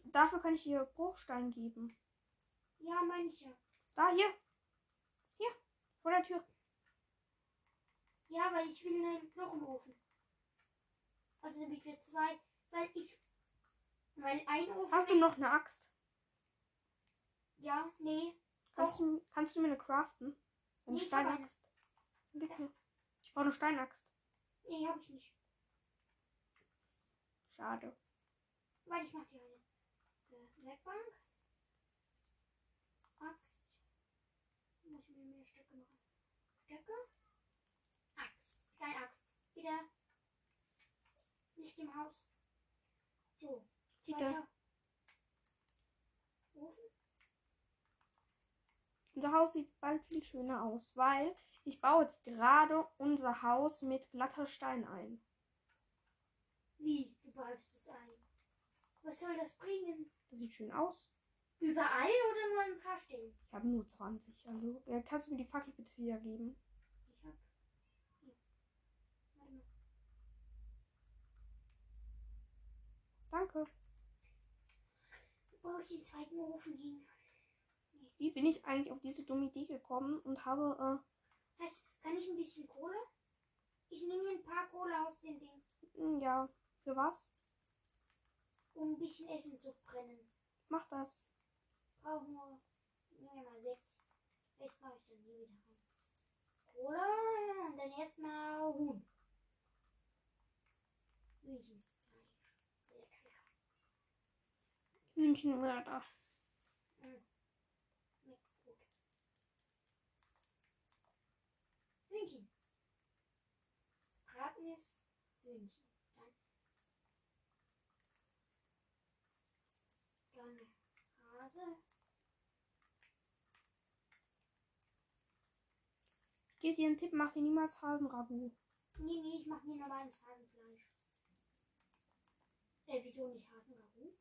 Dafür kann ich dir Bruchstein geben. Ja, meine ich ja. Da, hier. Hier, vor der Tür. Ja, weil ich will einen, noch einen Ofen. Also damit wir zwei, weil ich, weil ein Ofen. Hast du noch eine Axt? Ja, nee. Kannst du, kannst du mir eine craften? Eine Nee, ich. Steinaxt? Bitte. Ich brauche eine Steinaxt. Nee, hab ich nicht. Schade. Weil ich mach dir eine. Äh, Werkbank. Axt. Muss ich mir mehr Stöcke machen. Stöcke. Axt. Steinaxt. Wieder. Nicht im Haus. So. Weiter. Ofen. Unser Haus sieht bald viel schöner aus, weil ich baue jetzt gerade unser Haus mit glatter Stein ein. Wie? Du baust es ein. Was soll das bringen? Das sieht schön aus. Überall oder nur ein paar Stellen? Ich habe nur 20. Also äh, kannst du mir die Fackel bitte wiedergeben? Ich hab. Hier. Warte mal. Danke. Wo ich den zweiten Ofen hin? Wie bin ich eigentlich auf diese dumme Idee gekommen und habe, Heißt, kann ich ein bisschen Kohle? Ich nehme mir ein paar Kohle aus dem Ding, äh, hm, ja, für was? um ein bisschen Essen zu brennen. Mach das. Brauche nur, nehmen wir mal sechs. Rest mache ich dann hier wieder rein. Kohle und dann erstmal Huhn. Hühnchen. Fleisch. Lecker. Hühnchenmörder. Schmeckt gut. Hühnchen. Bratenes Hühnchen. Dann, dann Hase. Ich gebe dir einen Tipp, mach dir niemals Hasenragout. Nee, nee, ich mach mir normales Hasenfleisch. Äh, wieso nicht Hasenragout?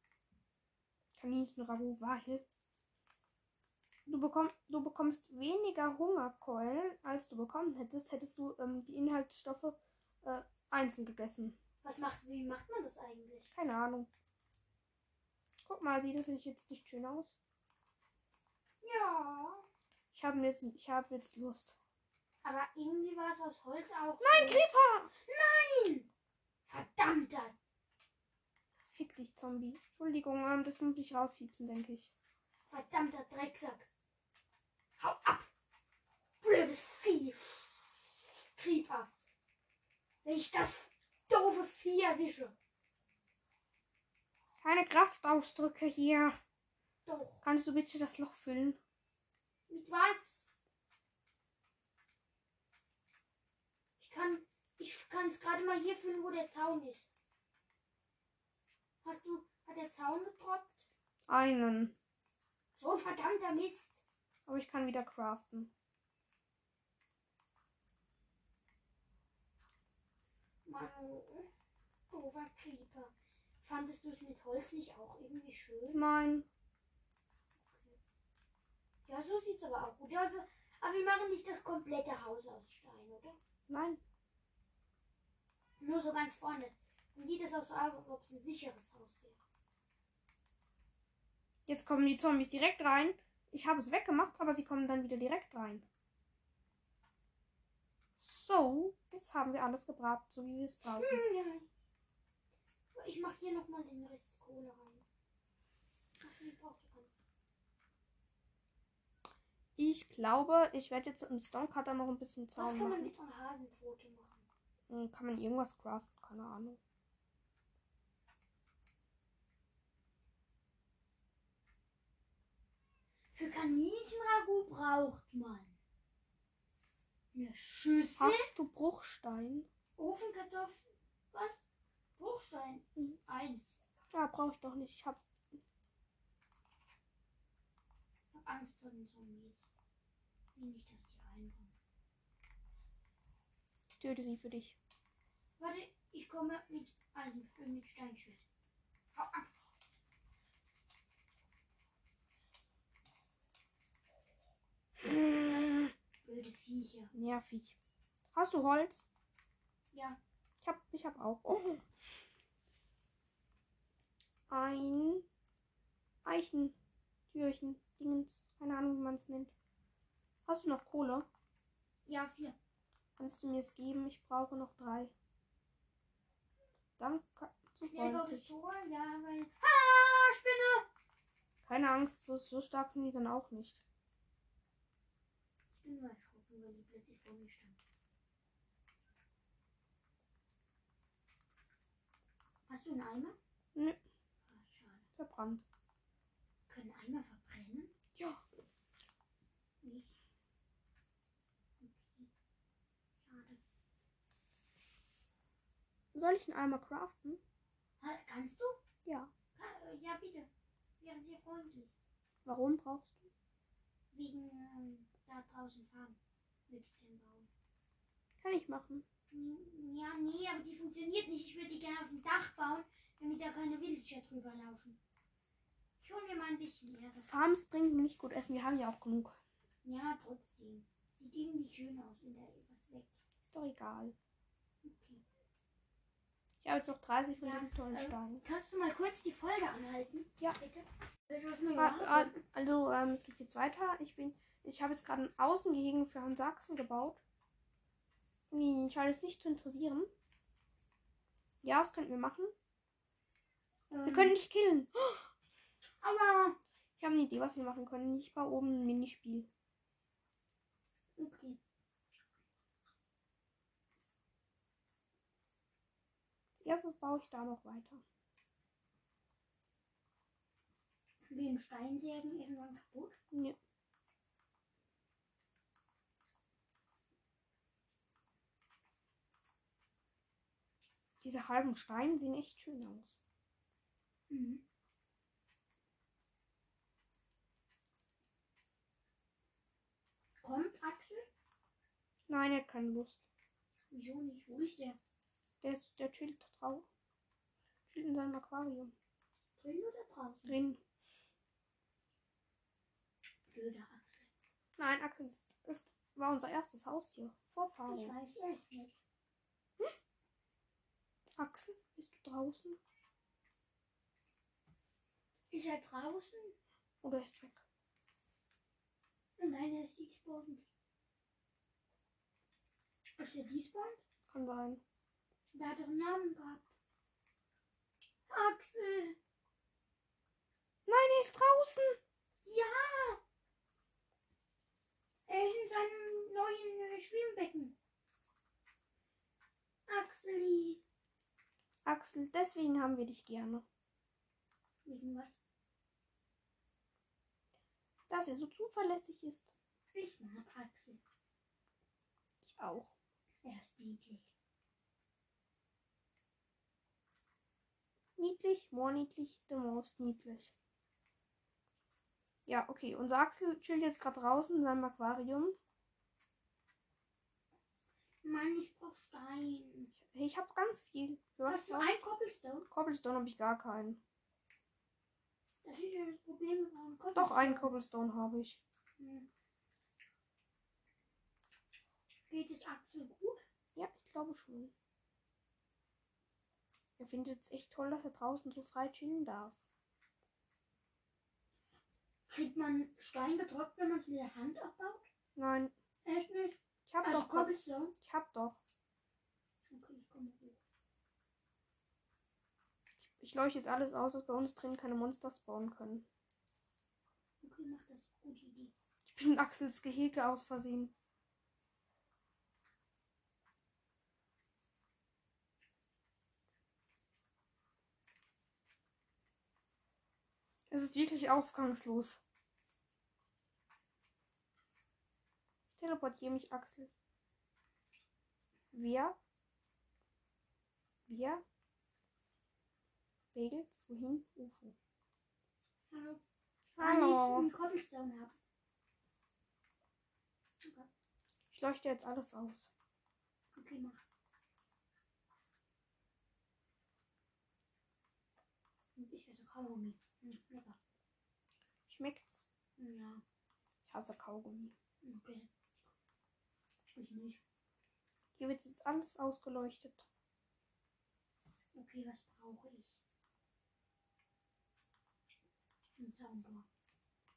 Kaninchenragout, weil du, bekomm, du bekommst weniger Hungerkeulen, als du bekommen hättest, hättest du ähm, die Inhaltsstoffe äh, einzeln gegessen. Was macht, wie macht man das eigentlich? Keine Ahnung. Guck mal, sieht das nicht jetzt nicht schön aus? Ja. Ich habe jetzt, ich habe jetzt Lust. Aber irgendwie war es aus Holz auch. Nein. Creeper! Nein! Verdammter! Fick dich, Zombie. Entschuldigung, ähm, das muss ich rauspiepsen, denke ich. Verdammter Drecksack! Hau ab! Blödes Vieh! Creeper! Wenn ich das doofe Vieh erwische. Keine Kraftausdrücke hier. Doch. Kannst du bitte das Loch füllen? Mit was? Ich kann. Ich kann es gerade mal hier füllen, wo der Zaun ist. Hast du. Hat der Zaun getroppt? Einen. So ein verdammter Mist. Aber ich kann wieder craften. Mann, oh, Overcreeper. Fandest du es mit Holz nicht auch irgendwie schön? Nein. Ja, so sieht's aber auch gut aus. Aber wir machen nicht das komplette Haus aus Stein, oder? Nein. Nur so ganz vorne. Dann sieht es auch so aus, als ob es ein sicheres Haus wäre. Jetzt kommen die Zombies direkt rein. Ich habe es weggemacht, aber sie kommen dann wieder direkt rein. So, jetzt haben wir alles gebraten, so wie wir es brauchen. Hm, ja. Ich mach hier nochmal den Rest Kohle rein. Ach. Ich glaube, ich werde jetzt im Stonecutter noch ein bisschen Was Zaun kann man machen. mit einer Hasenpfote machen? Hm, Kann man irgendwas craften? Keine Ahnung. Für Kaninchenragout braucht man eine Schüssel, Hast du Bruchstein? Ofenkartoffeln, was? Bruchstein, Mhm. eins. Ja, brauche ich doch nicht. Ich habe Ich hab Angst vor den Zombies. Will nicht, dass die reinkommen. ich töte sie für dich. Warte, ich komme mit Eisenschwert, mit Steinschwert. Hau ab. Blöde Viecher. Nervig. Hast du Holz? Ja, Ich hab, ich hab auch. Oh. Ein Eichentürchen, Dingens, keine Ahnung, wie man es nennt. Hast du noch Kohle? ja, vier. Kannst du mir es geben? Ich brauche noch drei. Danke. Zu freundlich. Ja, weil. Ah, Spinne! Keine Angst, so, so stark sind die dann auch nicht. Ich bin nur erschrocken, weil die plötzlich vor mir stand. Hast du einen Eimer? Nö. Ah, schade. Verbrannt. Können Eimer verbrennen? Ja. Nicht. Okay. Schade. Soll ich einen Eimer craften? Kannst du? Ja. Kann, äh, ja, bitte. Wäre sehr freundlich. Warum brauchst du? Wegen ähm, da draußen fahren. Ich den bauen. Kann ich machen. Ja, nee, aber die funktioniert nicht. Ich würde die gerne auf dem Dach bauen, damit da keine Villager drüber laufen. Ich hole mir mal ein bisschen Erde. Farms bringen nicht gut Essen. Wir haben ja auch genug. Ja, trotzdem. Sieht irgendwie schön aus, wenn da etwas weg. Ist doch egal. Okay. Ich habe jetzt noch 30 von Ja, den tollen ähm, Steinen. Kannst du mal kurz die Folge anhalten? Ja. Bitte. Ah, ah. Also, ähm, es geht jetzt weiter. Ich bin, ich habe jetzt gerade ein Außengehegen für Herrn Sachsen gebaut. Ihn scheint es nicht zu interessieren. Ja, das könnten wir machen. Wir Ähm, können dich killen. Aber. Ich habe eine Idee, was wir machen können. Ich baue oben ein Minispiel. Okay. Als erstes baue ich da noch weiter. Gehen Steinsägen irgendwann kaputt? Ja. Diese halben Steine sehen echt schön aus. Mhm. Kommt Axel? Nein, er hat keine Lust. Wieso nicht? Wo ist der? Der, ist, der chillt drauf. Chillt in seinem Aquarium. Drin oder draußen? Drin. Blöder Axel. Nein, Axel ist, ist, war unser erstes Haustier. Vor Ich weiß es nicht. Axel, bist du draußen? Ist er draußen? Oder ist weg? Nein, er ist despawned. Ist er despawned? Kann sein. Der hat doch einen Namen gehabt. Axel! Nein, er ist draußen. Ja! Er ist in seinem neuen äh, Schwimmbecken. Axeli. Axel, deswegen haben wir dich gerne. Wegen was? Dass er so zuverlässig ist. Ich mag Axel. Ich auch. Er ist niedlich. Niedlich, more niedlich, the most niedlich. Ja, okay. Unser Axel chillt jetzt gerade draußen in seinem Aquarium. Mann, ich brauch Stein. Ich habe ganz viel. Was Hast du ein Cobblestone? Cobblestone habe ich gar keinen. Das ist ja das Problem mit einem Cobblestone. Doch, einen Cobblestone habe ich. Hm. Geht es Axel gut? Ja, ich glaube schon. Er findet es echt toll, dass er draußen so frei chillen darf. Kriegt man Stein gedrückt, wenn man es mit der Hand abbaut? Nein, Echt nicht? ich habe Also doch. Cob Cobblestone? ich habe doch. Okay, ich komme hoch. Ich leuchte jetzt alles aus, dass bei uns drin keine Monster spawnen können. Okay, mach das. Gute Idee. Ich bin in Axels Gehege aus Versehen. Es ist wirklich ausgangslos. Ich teleportiere mich, Axel. Wer? Wer? Bagels? Wohin? Ufo. Hallo. Hallo. Ich einen haben? Okay, Ich leuchte jetzt alles aus. okay mach. Und ich esse Kaugummi. Hm, lecker. Schmeckt's? Ja, Ich hasse Kaugummi. okay. Ich nicht. Hier wird jetzt alles ausgeleuchtet. Okay, was brauche ich? Ein.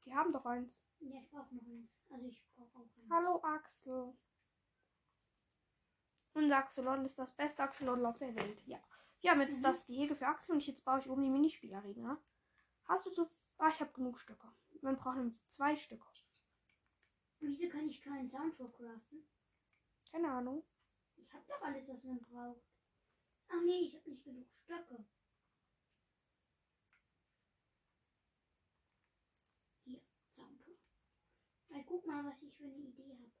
Die haben doch eins. Ja, ich brauche noch eins. Also ich brauche auch eins. Hallo Axel. Unser Axolotl ist das beste Axolotl auf der Welt. Ja. Wir haben jetzt Mhm. das Gehege für Axel und jetzt baue ich oben die Minispielarena. Hast du so. Ah, ich habe genug Stücke. Man braucht nämlich zwei Stücke. Wieso kann ich keinen Soundboard craften? Keine Ahnung. Ich habe doch alles, was man braucht. Ach nee, ich habe nicht genug Stöcke. Hier, Soundboard. Mal guck mal, was ich für eine Idee habe.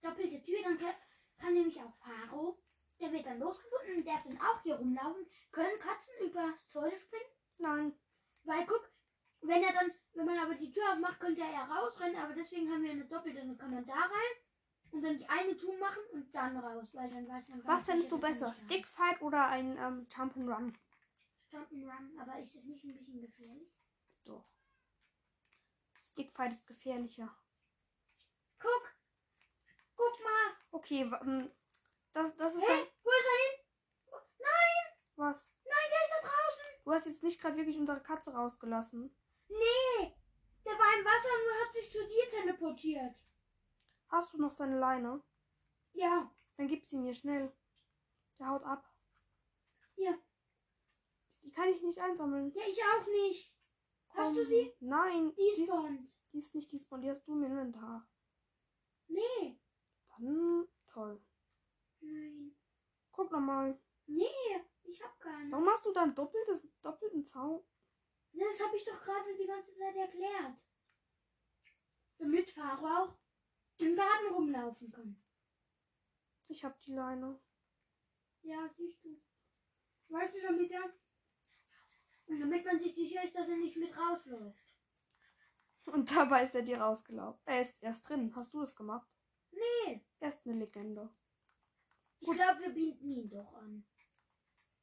Doppelte Tür, dann kann, kann nämlich auch Faro. Der wird dann losgefunden und darf dann auch hier rumlaufen. Können Katzen über Zäune springen? Nein. Weil guck, wenn er dann, wenn man aber die Tür aufmacht, könnte er rausrennen, aber deswegen haben wir eine doppelte, dann kann man da rein und dann die eine zumachen und dann raus, weil dann weiß man Was nicht, fändest du er besser? Stickfight oder ein ähm, Jump'n'Run? Hat. Jump'n'Run, aber ist das nicht ein bisschen gefährlich? Doch. Stickfight ist gefährlicher. Guck! Guck mal! Okay, ähm, das, das ist Hey, ein, wo ist er hin? Nein! was? Nein, der ist da draußen! Du hast jetzt nicht gerade wirklich unsere Katze rausgelassen. Nee! Der war im Wasser und hat sich zu dir teleportiert. Hast du noch seine Leine? Ja, Dann gib sie mir schnell. Der haut ab. Hier. Die kann ich nicht einsammeln. ja, ich auch nicht. Hast du Komm. sie? Nein, Die die ist, die ist nicht die Spawn, die hast du im Inventar. Nee. Dann toll. Nein. Guck nochmal. Nee, ich hab keinen. Warum hast du dann doppeltes, doppelten Zaun? Das habe ich doch gerade die ganze Zeit erklärt. Damit Faro auch im Garten rumlaufen kann. Ich hab die Leine. Ja, siehst du. Weißt du, damit er. Und damit man sich sicher ist, dass er nicht mit rausläuft. Und dabei ist er dir rausgelaufen. Er ist erst drin. Hast du das gemacht? Nee. Er ist eine Legende. Ich glaube, wir binden ihn doch an.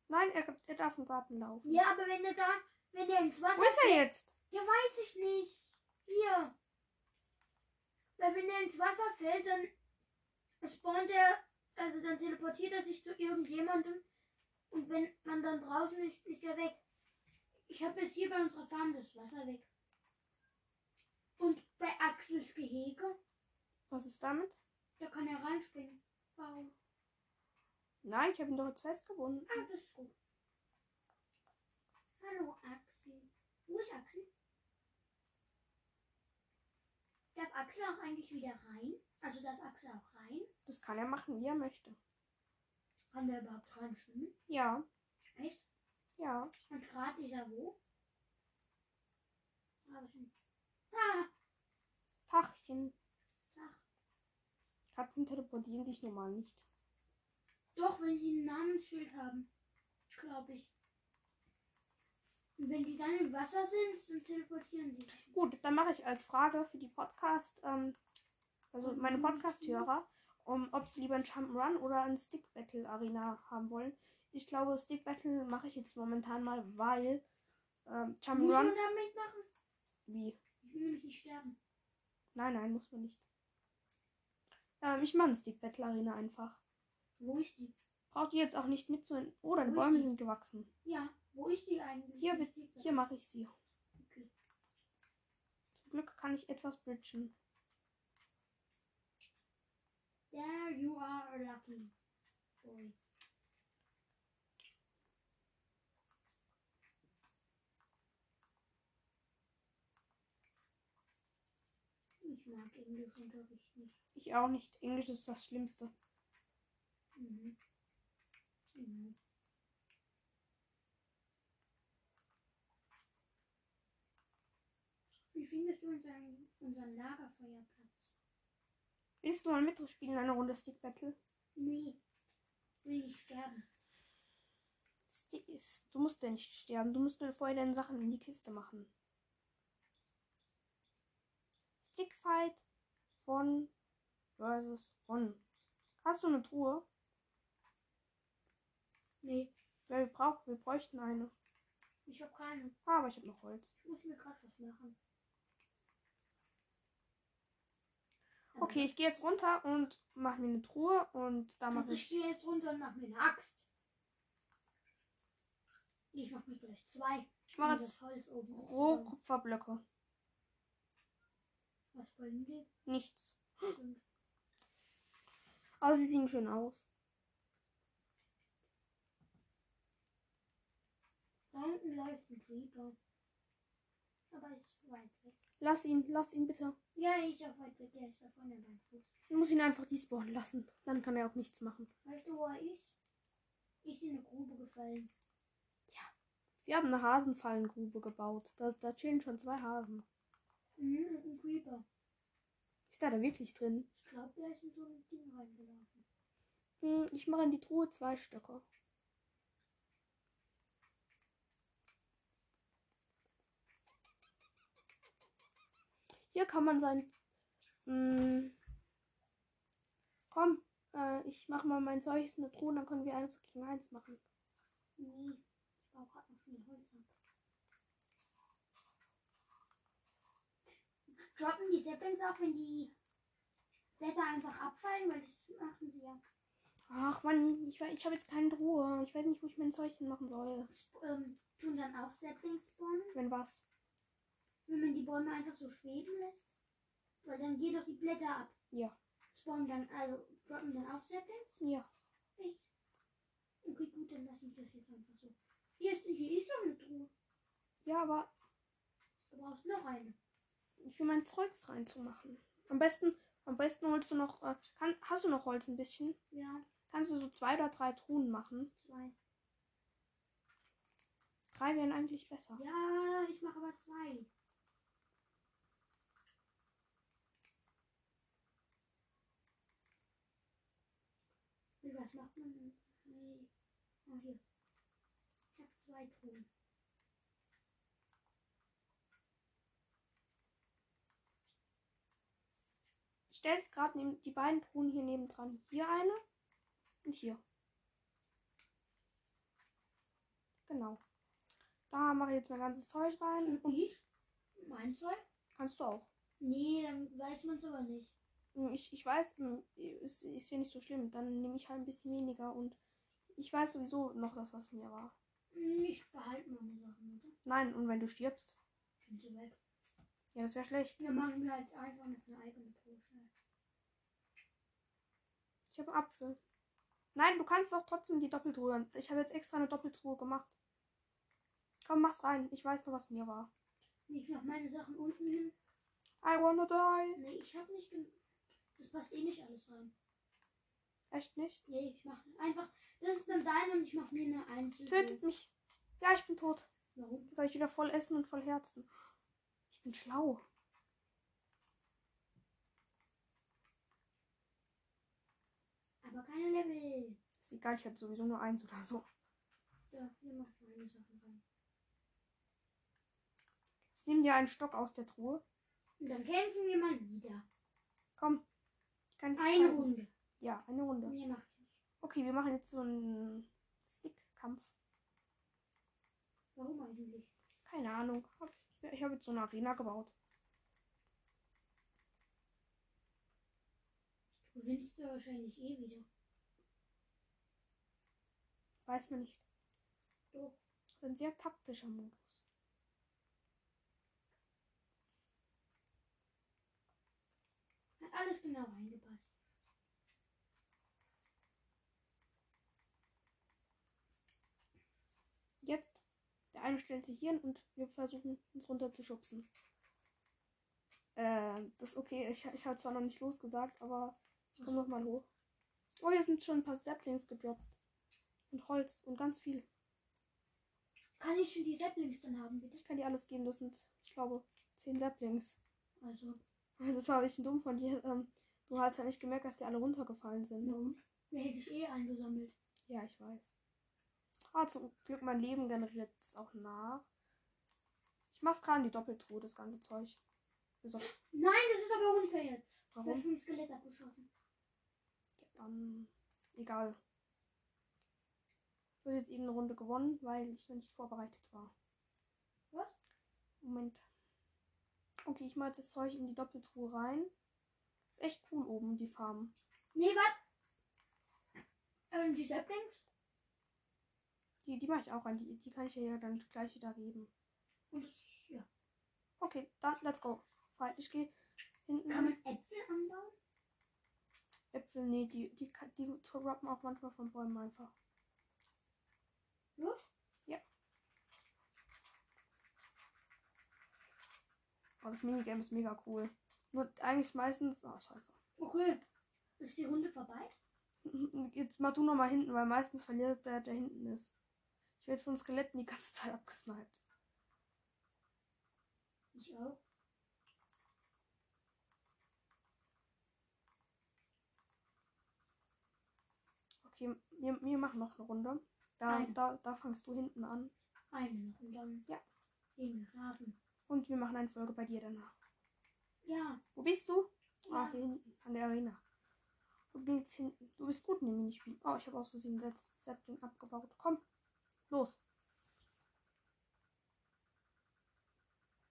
Nein, er, er darf im Garten laufen. Ja, aber wenn er da, wenn er ins Wasser. Wo ist er jetzt? Ja, weiß ich nicht. Hier. Weil wenn er ins Wasser fällt, dann spawnt er, also dann teleportiert er sich zu irgendjemandem. Und wenn man dann draußen ist, ist er weg. Ich habe jetzt hier bei unserer Farm das Wasser weg. Und bei Axels Gehege, Was ist damit? da kann er reinspringen. Warum? Nein, ich habe ihn doch jetzt festgebunden. Ah, das ist gut. Hallo Axel. Wo ist Axel? Darf Axel auch eigentlich wieder rein? Also darf Axel auch rein? Das kann er machen, wie er möchte. Kann der überhaupt dran schwimmen? Ja, Echt? Ja. Und gerade ist er wo? Nicht. Ah, Tachchen. Tag. Katzen teleportieren sich normal nicht. Doch, wenn sie ein Namensschild haben. Glaube ich. Und wenn die dann im Wasser sind, dann teleportieren sie. Gut, dann mache ich als Frage für die Podcast, ähm, also meine Podcast-Hörer, um, ob sie lieber ein Jump'n'Run oder ein Stick Battle Arena haben wollen. Ich glaube, Stick Battle mache ich jetzt momentan mal, weil ähm, Muss Jump'n'Run. man damit machen? Wie? Ich will nämlich nicht sterben. Nein, nein, muss man nicht. Ähm, ich mache ein Stick Battle Arena einfach. Wo ist die? Braucht ihr jetzt auch nicht mit zu. Oh, deine Wo Bäume sind gewachsen. Ja, wo ist die eigentlich? Hier, Die da. Hier mache ich sie. Okay. Zum Glück kann ich etwas bridgen. There you are lucky boy. Ich mag Englischunterricht nicht. Ich auch nicht. Englisch ist das Schlimmste. Mhm. Mhm. Wie findest du unseren, unseren Lagerfeuerplatz? Willst du mal mitspielen eine Runde Stick Battle? Nee, will ich sterben. Stick ist. Du musst ja nicht sterben. Du musst nur vorher deine Sachen in die Kiste machen. Stickfight von versus von. Hast du eine Truhe? Nee, Ja, wir, brauch, wir bräuchten eine. ich habe keine. Ah, aber ich habe noch Holz. Ich muss mir gerade was machen. Okay, ich gehe jetzt runter und mache mir eine Truhe und da mache Ich ich. gehe jetzt runter und mach mir eine Axt. Ich mach mir gleich zwei. Ich mache jetzt das Holz oben. Rohkupferblöcke. Was bringen die? Nichts. Fünf. Aber sie sehen schön aus. Da unten läuft ein Creeper. Aber ist weit weg. Lass ihn, lass ihn bitte. Ja, ist auch weit weg. Der ist da vorne beim Fuß. Ich muss ihn einfach despawnen lassen. Dann kann er auch nichts machen. Weißt du, wo er ist? Ist in eine Grube gefallen. Wir haben eine Hasenfallengrube gebaut. Da, da chillen schon zwei Hasen. Mhm, und ein Creeper. Ist der da wirklich drin? Ich glaube, der ist in so ein Ding reingelaufen. Hm, Ich mache in die Truhe zwei Stöcke. Hier kann man sein. Hm, komm, äh, ich mache mal mein Zeug in eine Truhe dann können wir eins gegen eins machen. Nee, ich baue gerade noch schnell Holz ab. Droppen die Saplings auch, wenn die Blätter einfach abfallen, weil das machen sie ja. Ach man, ich, ich habe jetzt keine Truhe. Ich weiß nicht, wo ich mein Zeug machen soll. Ähm, tun dann auch Saplings spawnen, Wenn was. wenn man die Bäume einfach so schweben lässt. Weil dann gehen doch die Blätter ab. Ja. Spawnen dann, also droppen dann auch Saplings? Ja. Echt? Okay, gut, dann lasse ich das jetzt einfach so. Hier ist, hier ist doch eine Truhe. Ja, aber Du brauchst noch eine. Will mein Zeugs reinzumachen. Am besten, am besten holst du noch. Äh, kann, hast du noch Holz ein bisschen? Ja, Kannst du so zwei oder drei Truhen machen? zwei. Drei wären eigentlich besser. Ja, ich mache aber zwei. Was macht man denn? Nee. Hier. Ich habe zwei Truhen. Stelle jetzt gerade neben die beiden Truhen hier nebendran. Hier eine und hier. Genau. Da mache ich jetzt mein ganzes Zeug rein. Und ich? Mein Zeug? Kannst du auch. Nee, dann weiß man es aber nicht. Hm, Ich, ich weiß, hm, ist, ist ja nicht so schlimm. Dann nehme ich halt ein bisschen weniger und ich weiß sowieso noch das, was mir war. Hm, Ich behalte meine Sachen, oder? Nein, und wenn du stirbst? Sind sie weg. Ja, das wäre schlecht. Dann machen wir halt einfach noch eine eigene Truhe schnell. Ich habe einen Apfel. Nein, du kannst auch trotzdem die Doppeltruhe. Ich habe jetzt extra eine Doppeltruhe gemacht. Komm, mach's rein. Ich weiß noch, was mir war. Ich mach meine Sachen unten hin. I wanna die. Nee, ich hab nicht. Das passt eh nicht alles rein. Echt nicht? Nee, ich mach einfach. Das ist dann dein und ich mach mir eine Einzel. Tötet mich. Ja, ich bin tot. Warum? Jetzt habe ich wieder voll Essen und voll Herzen. Ich bin schlau. Aber keine Level. Ist egal, ich hätte sowieso nur eins oder so. So, hier mach ich meine Sachen rein. Jetzt nimm dir einen Stock aus der Truhe. Und dann kämpfen wir mal wieder. Komm. Ich kann dich Eine zeigen. Runde. Ja, eine Runde. Nicht. Okay, wir machen jetzt so einen Stickkampf. Warum eigentlich? Keine Ahnung. Ich habe jetzt so eine Arena gebaut. Gewinnst du wahrscheinlich eh wieder. Weiß man nicht. Doch. Das ist ein sehr taktischer Modus. Hat alles genau reingepasst. Jetzt. Der eine stellt sich hier hin und wir versuchen uns runter zu schubsen. Äh, das ist okay. Ich, ich habe zwar noch nicht losgesagt, aber ich komme noch mal hoch. Oh, hier sind schon ein paar Saplings gedroppt. Und Holz und ganz viel. Kann ich schon die Saplings dann haben, bitte? Ich kann dir alles geben. Das sind, ich glaube, 10 Saplings. Also, Das war ein bisschen dumm von dir. Ähm, du hast ja nicht gemerkt, dass die alle runtergefallen sind. warum? Wer hätte ich eh eingesammelt? Ja, ich weiß. Ah, zum Glück mein Leben generiert es auch nach. Ich mach's gerade in die Doppeltruhe, das ganze Zeug. Auf, Nein, das ist aber unfair jetzt. Du hast warum? vom Skelett abgeschossen. Dann, egal. Du hast jetzt eben eine Runde gewonnen, weil ich noch nicht vorbereitet war. Was? Moment. Okay, ich mache jetzt das Zeug in die Doppeltruhe rein. Ist echt cool oben, die Farben. Nee, was? Ähm, die Saplings? Die, die mache ich auch rein. Die, die kann ich ja dann gleich wieder geben. Ich, ja. Okay, dann let's go. Ich gehe hinten. Kann man Äpfel anbauen? Äpfel, nee, die, die, ka- die droppen auch manchmal von Bäumen einfach. Ja? Ja. Oh, das Minigame ist mega cool. Nur eigentlich meistens. Oh, scheiße. Okay. Ist die Runde vorbei? Jetzt mach du noch mal hinten, weil meistens verliert der, der hinten ist. Ich werde von Skeletten die ganze Zeit abgesniped. Ich auch. Okay, wir, wir machen noch eine Runde. Da, Eine. da, da fangst du hinten an. Eine und dann Ja. gehen wir schlafen. Und wir machen eine Folge bei dir danach. Ja. Wo bist du? Ah, Ja. hier hinten, an der Arena. Du gehst hinten. Du bist gut in dem Minispiel. Oh, ich habe aus Versehen das Sapling abgebaut. Komm, los.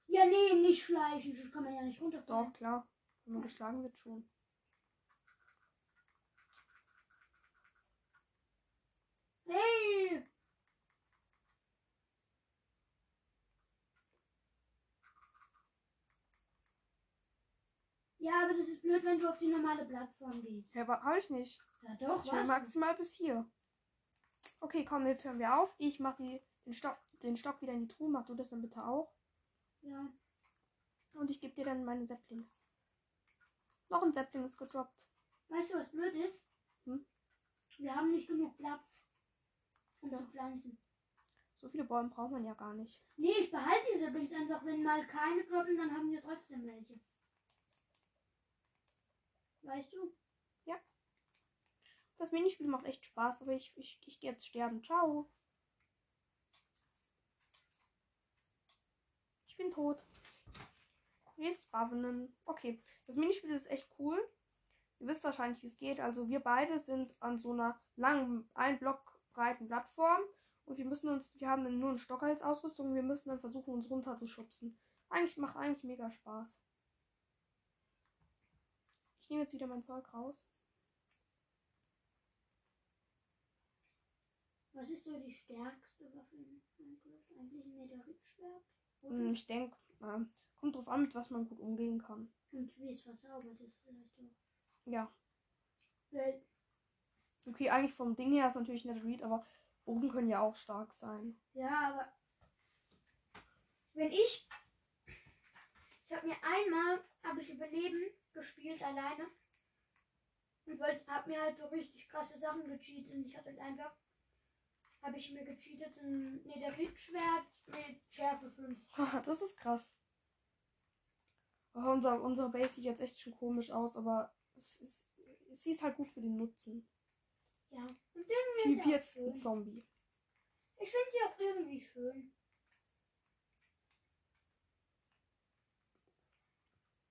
Ja, nee, nicht schleichen. Sonst kann man ja nicht runterfallen. Doch, klar. Wenn man geschlagen wird, schon. Hey! Ja, aber das ist blöd, wenn du auf die normale Plattform gehst. Ja, aber habe ich nicht. Ja, doch, Ich will maximal bis hier. Okay, komm, jetzt hören wir auf. Ich mache die, den, Stock, den Stock wieder in die Truhe. Mach du das dann bitte auch. Ja. Und ich gebe dir dann meine Saplings. Noch ein Sapling ist gedroppt. Weißt du, was blöd ist? Hm? Wir haben nicht genug Platz, um Ja. zu pflanzen. So viele Bäume braucht man ja gar nicht. Nee, ich behalte diese Bins einfach. Wenn mal keine droppen, dann haben wir trotzdem welche. Weißt du? Das Minispiel macht echt Spaß, aber ich, ich, ich gehe jetzt sterben. Ciao. Ich bin tot. Wir spawnen. Okay, das Minispiel ist echt cool. Ihr wisst wahrscheinlich, wie es geht. Also wir beide sind an so einer langen, ein Block breiten Plattform. Und wir müssen uns, wir haben dann nur einen Stock als Ausrüstung. Und wir müssen dann versuchen, uns runter zu schubsen. Eigentlich macht eigentlich mega Spaß. Ich nehme jetzt wieder mein Zeug raus. Was ist so die stärkste Waffe in Minecraft? Eigentlich ein Meteoritschwert? Hm? Ich denke, ähm, kommt drauf an, mit was man gut umgehen kann. Und wie es verzaubert ist vielleicht auch. Ja. Weil, Okay, eigentlich vom Ding her ist natürlich Netherite, aber Bogen können ja auch stark sein. ja, aber wenn ich, ich habe mir einmal, habe ich Überleben gespielt alleine Ich wollte, hab mir halt so richtig krasse Sachen gecheatet und ich hatte halt einfach, habe ich mir gecheatet ein Nederit-Schwert mit Schärfe 5. Haha, Das ist krass. Oh, unser, unsere Base sieht jetzt echt schon komisch aus, aber es ist, sie ist halt gut für den Nutzen. Ja. Und irgendwie ist auch jetzt ein. Zombie. Ich finde sie auch irgendwie schön.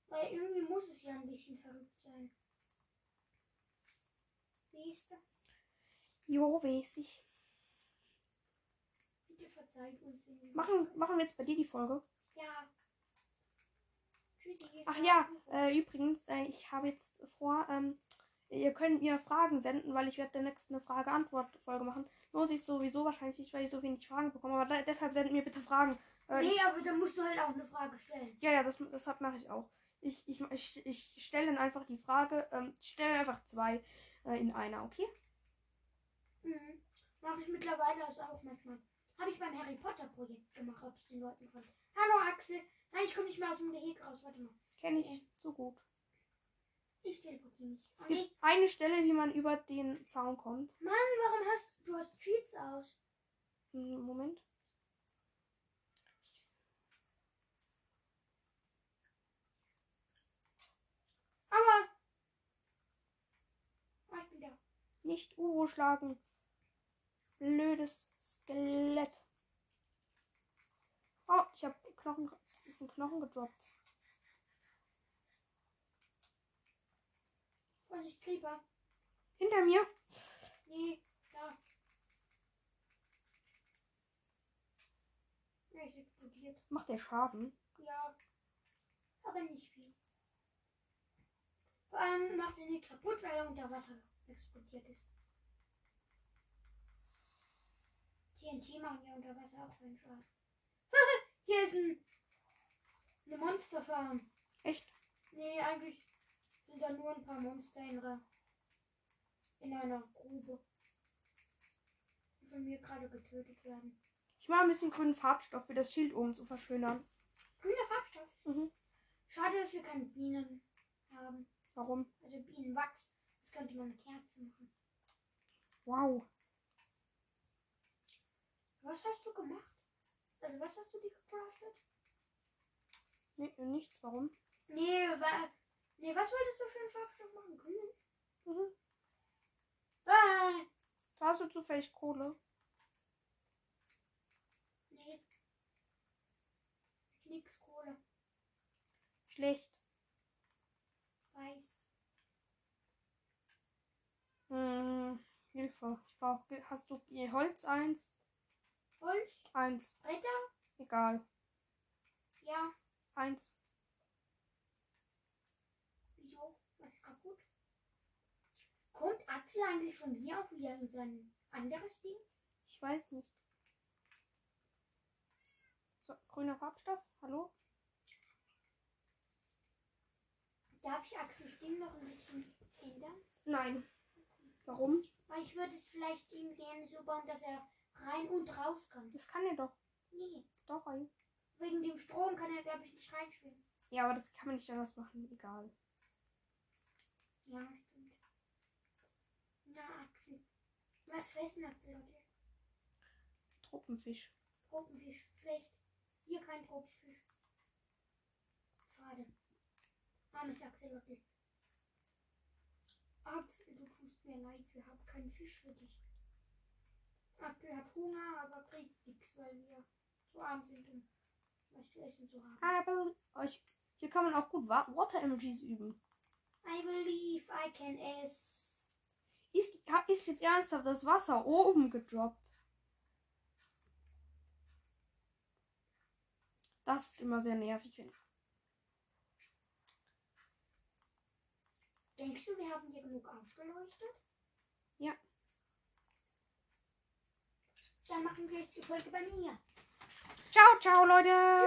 Weil irgendwie muss es ja ein bisschen verrückt sein. Weißt du? Jo, weiß ich. Bitte verzeiht uns. Machen, machen wir jetzt bei dir die Folge. Ja. Tschüssi. Ach ja, äh, übrigens, äh, ich habe jetzt vor, ähm, ihr könnt mir Fragen senden, weil ich werde demnächst eine Frage-Antwort-Folge machen. Lohnt sich sowieso wahrscheinlich nicht, weil ich so wenig Fragen bekomme, aber da, deshalb sendet mir bitte Fragen. Äh, nee, ich, aber dann musst du halt auch eine Frage stellen. ja, ja, das, deshalb mache ich auch. Ich, ich, ich, ich stelle dann einfach die Frage, ähm, ich stelle einfach zwei äh, in einer, okay? Mhm. Mache ich mittlerweile das auch manchmal. Habe ich beim Harry Potter Projekt gemacht, ob es den Leuten gefallen. Hallo Axel. Nein, ich komme nicht mehr aus dem Gehege raus. Warte mal. Kenne ich so gut. Ich teleportiere mich. Es nee. gibt eine Stelle, wie man über den Zaun kommt. Mann, warum hast du hast Cheats aus? Hm, Moment. Aber. Ah, ich bin da. Nicht Uwo schlagen. Blödes Skelett. Oh, ich habe Knochen. Ist ein Knochen gedroppt. Vorsicht, Creeper. Hinter mir. Nee, da. Ja, ist explodiert. Macht der Schaden? Ja. Aber nicht viel. Vor allem macht er nicht kaputt, weil er unter Wasser explodiert ist. TNT machen ja unter Wasser auch keinen Schaden. Hier ist ein, eine Monsterfarm. Echt? Nee, eigentlich sind da nur ein paar Monster in, einer- in einer Grube. Die von mir gerade getötet werden. Ich mache ein bisschen grünen Farbstoff für das Schild oben zu verschönern. Grüner Farbstoff. Mhm. Schade, dass wir keine Bienen haben. Warum? Also Bienenwachs. Das könnte man eine Kerze machen. Wow. Was hast du gemacht? Also was hast du dir gecraftet? Nee, nichts. Warum? Nee, wa nee, was wolltest du für einen Farbstoff machen? Grün? Mhm. Ah, Da hast du zufällig Kohle. nee. Nix Kohle. Schlecht. Weiß. Hm, Hilfe. Ich brauche. Hast du Holz eins? Holz? Eins. Bretter? Egal. Ja. Eins. Wieso? Was ist kaputt? Kommt Axel eigentlich von hier auch wieder in sein anderes Ding? Ich weiß nicht. So, grüner Farbstoff. Hallo? Darf ich Axels Ding noch ein bisschen ändern? Nein. Warum? Weil ich würde es vielleicht ihm gerne so bauen, dass er rein und raus kann. Das kann er doch. Nee. Doch, ein. Wegen dem Strom kann er, glaube ich, nicht reinschwimmen. Ja, aber das kann man nicht anders machen. Egal. Ja. Na, Axel. Was fressen Axel heute? Tropenfisch. Tropenfisch. Schlecht. Hier kein Tropenfisch. Schade. Armes Axelotl. Axel, du tust mir leid. Wir haben keinen Fisch für dich. Axel hat Hunger, aber kriegt nichts, weil wir zu arm sind, um was zu essen zu haben. Aber euch, hier kann man auch gut Wa Water Emojis üben. I believe I can ess. Ist, ist jetzt ernsthaft das Wasser oben gedroppt? Das ist immer sehr nervig, wenn. Denkst du, wir haben hier genug aufgeleuchtet? Ja. Dann machen wir jetzt die Folge bei mir. Ciao, ciao, Leute!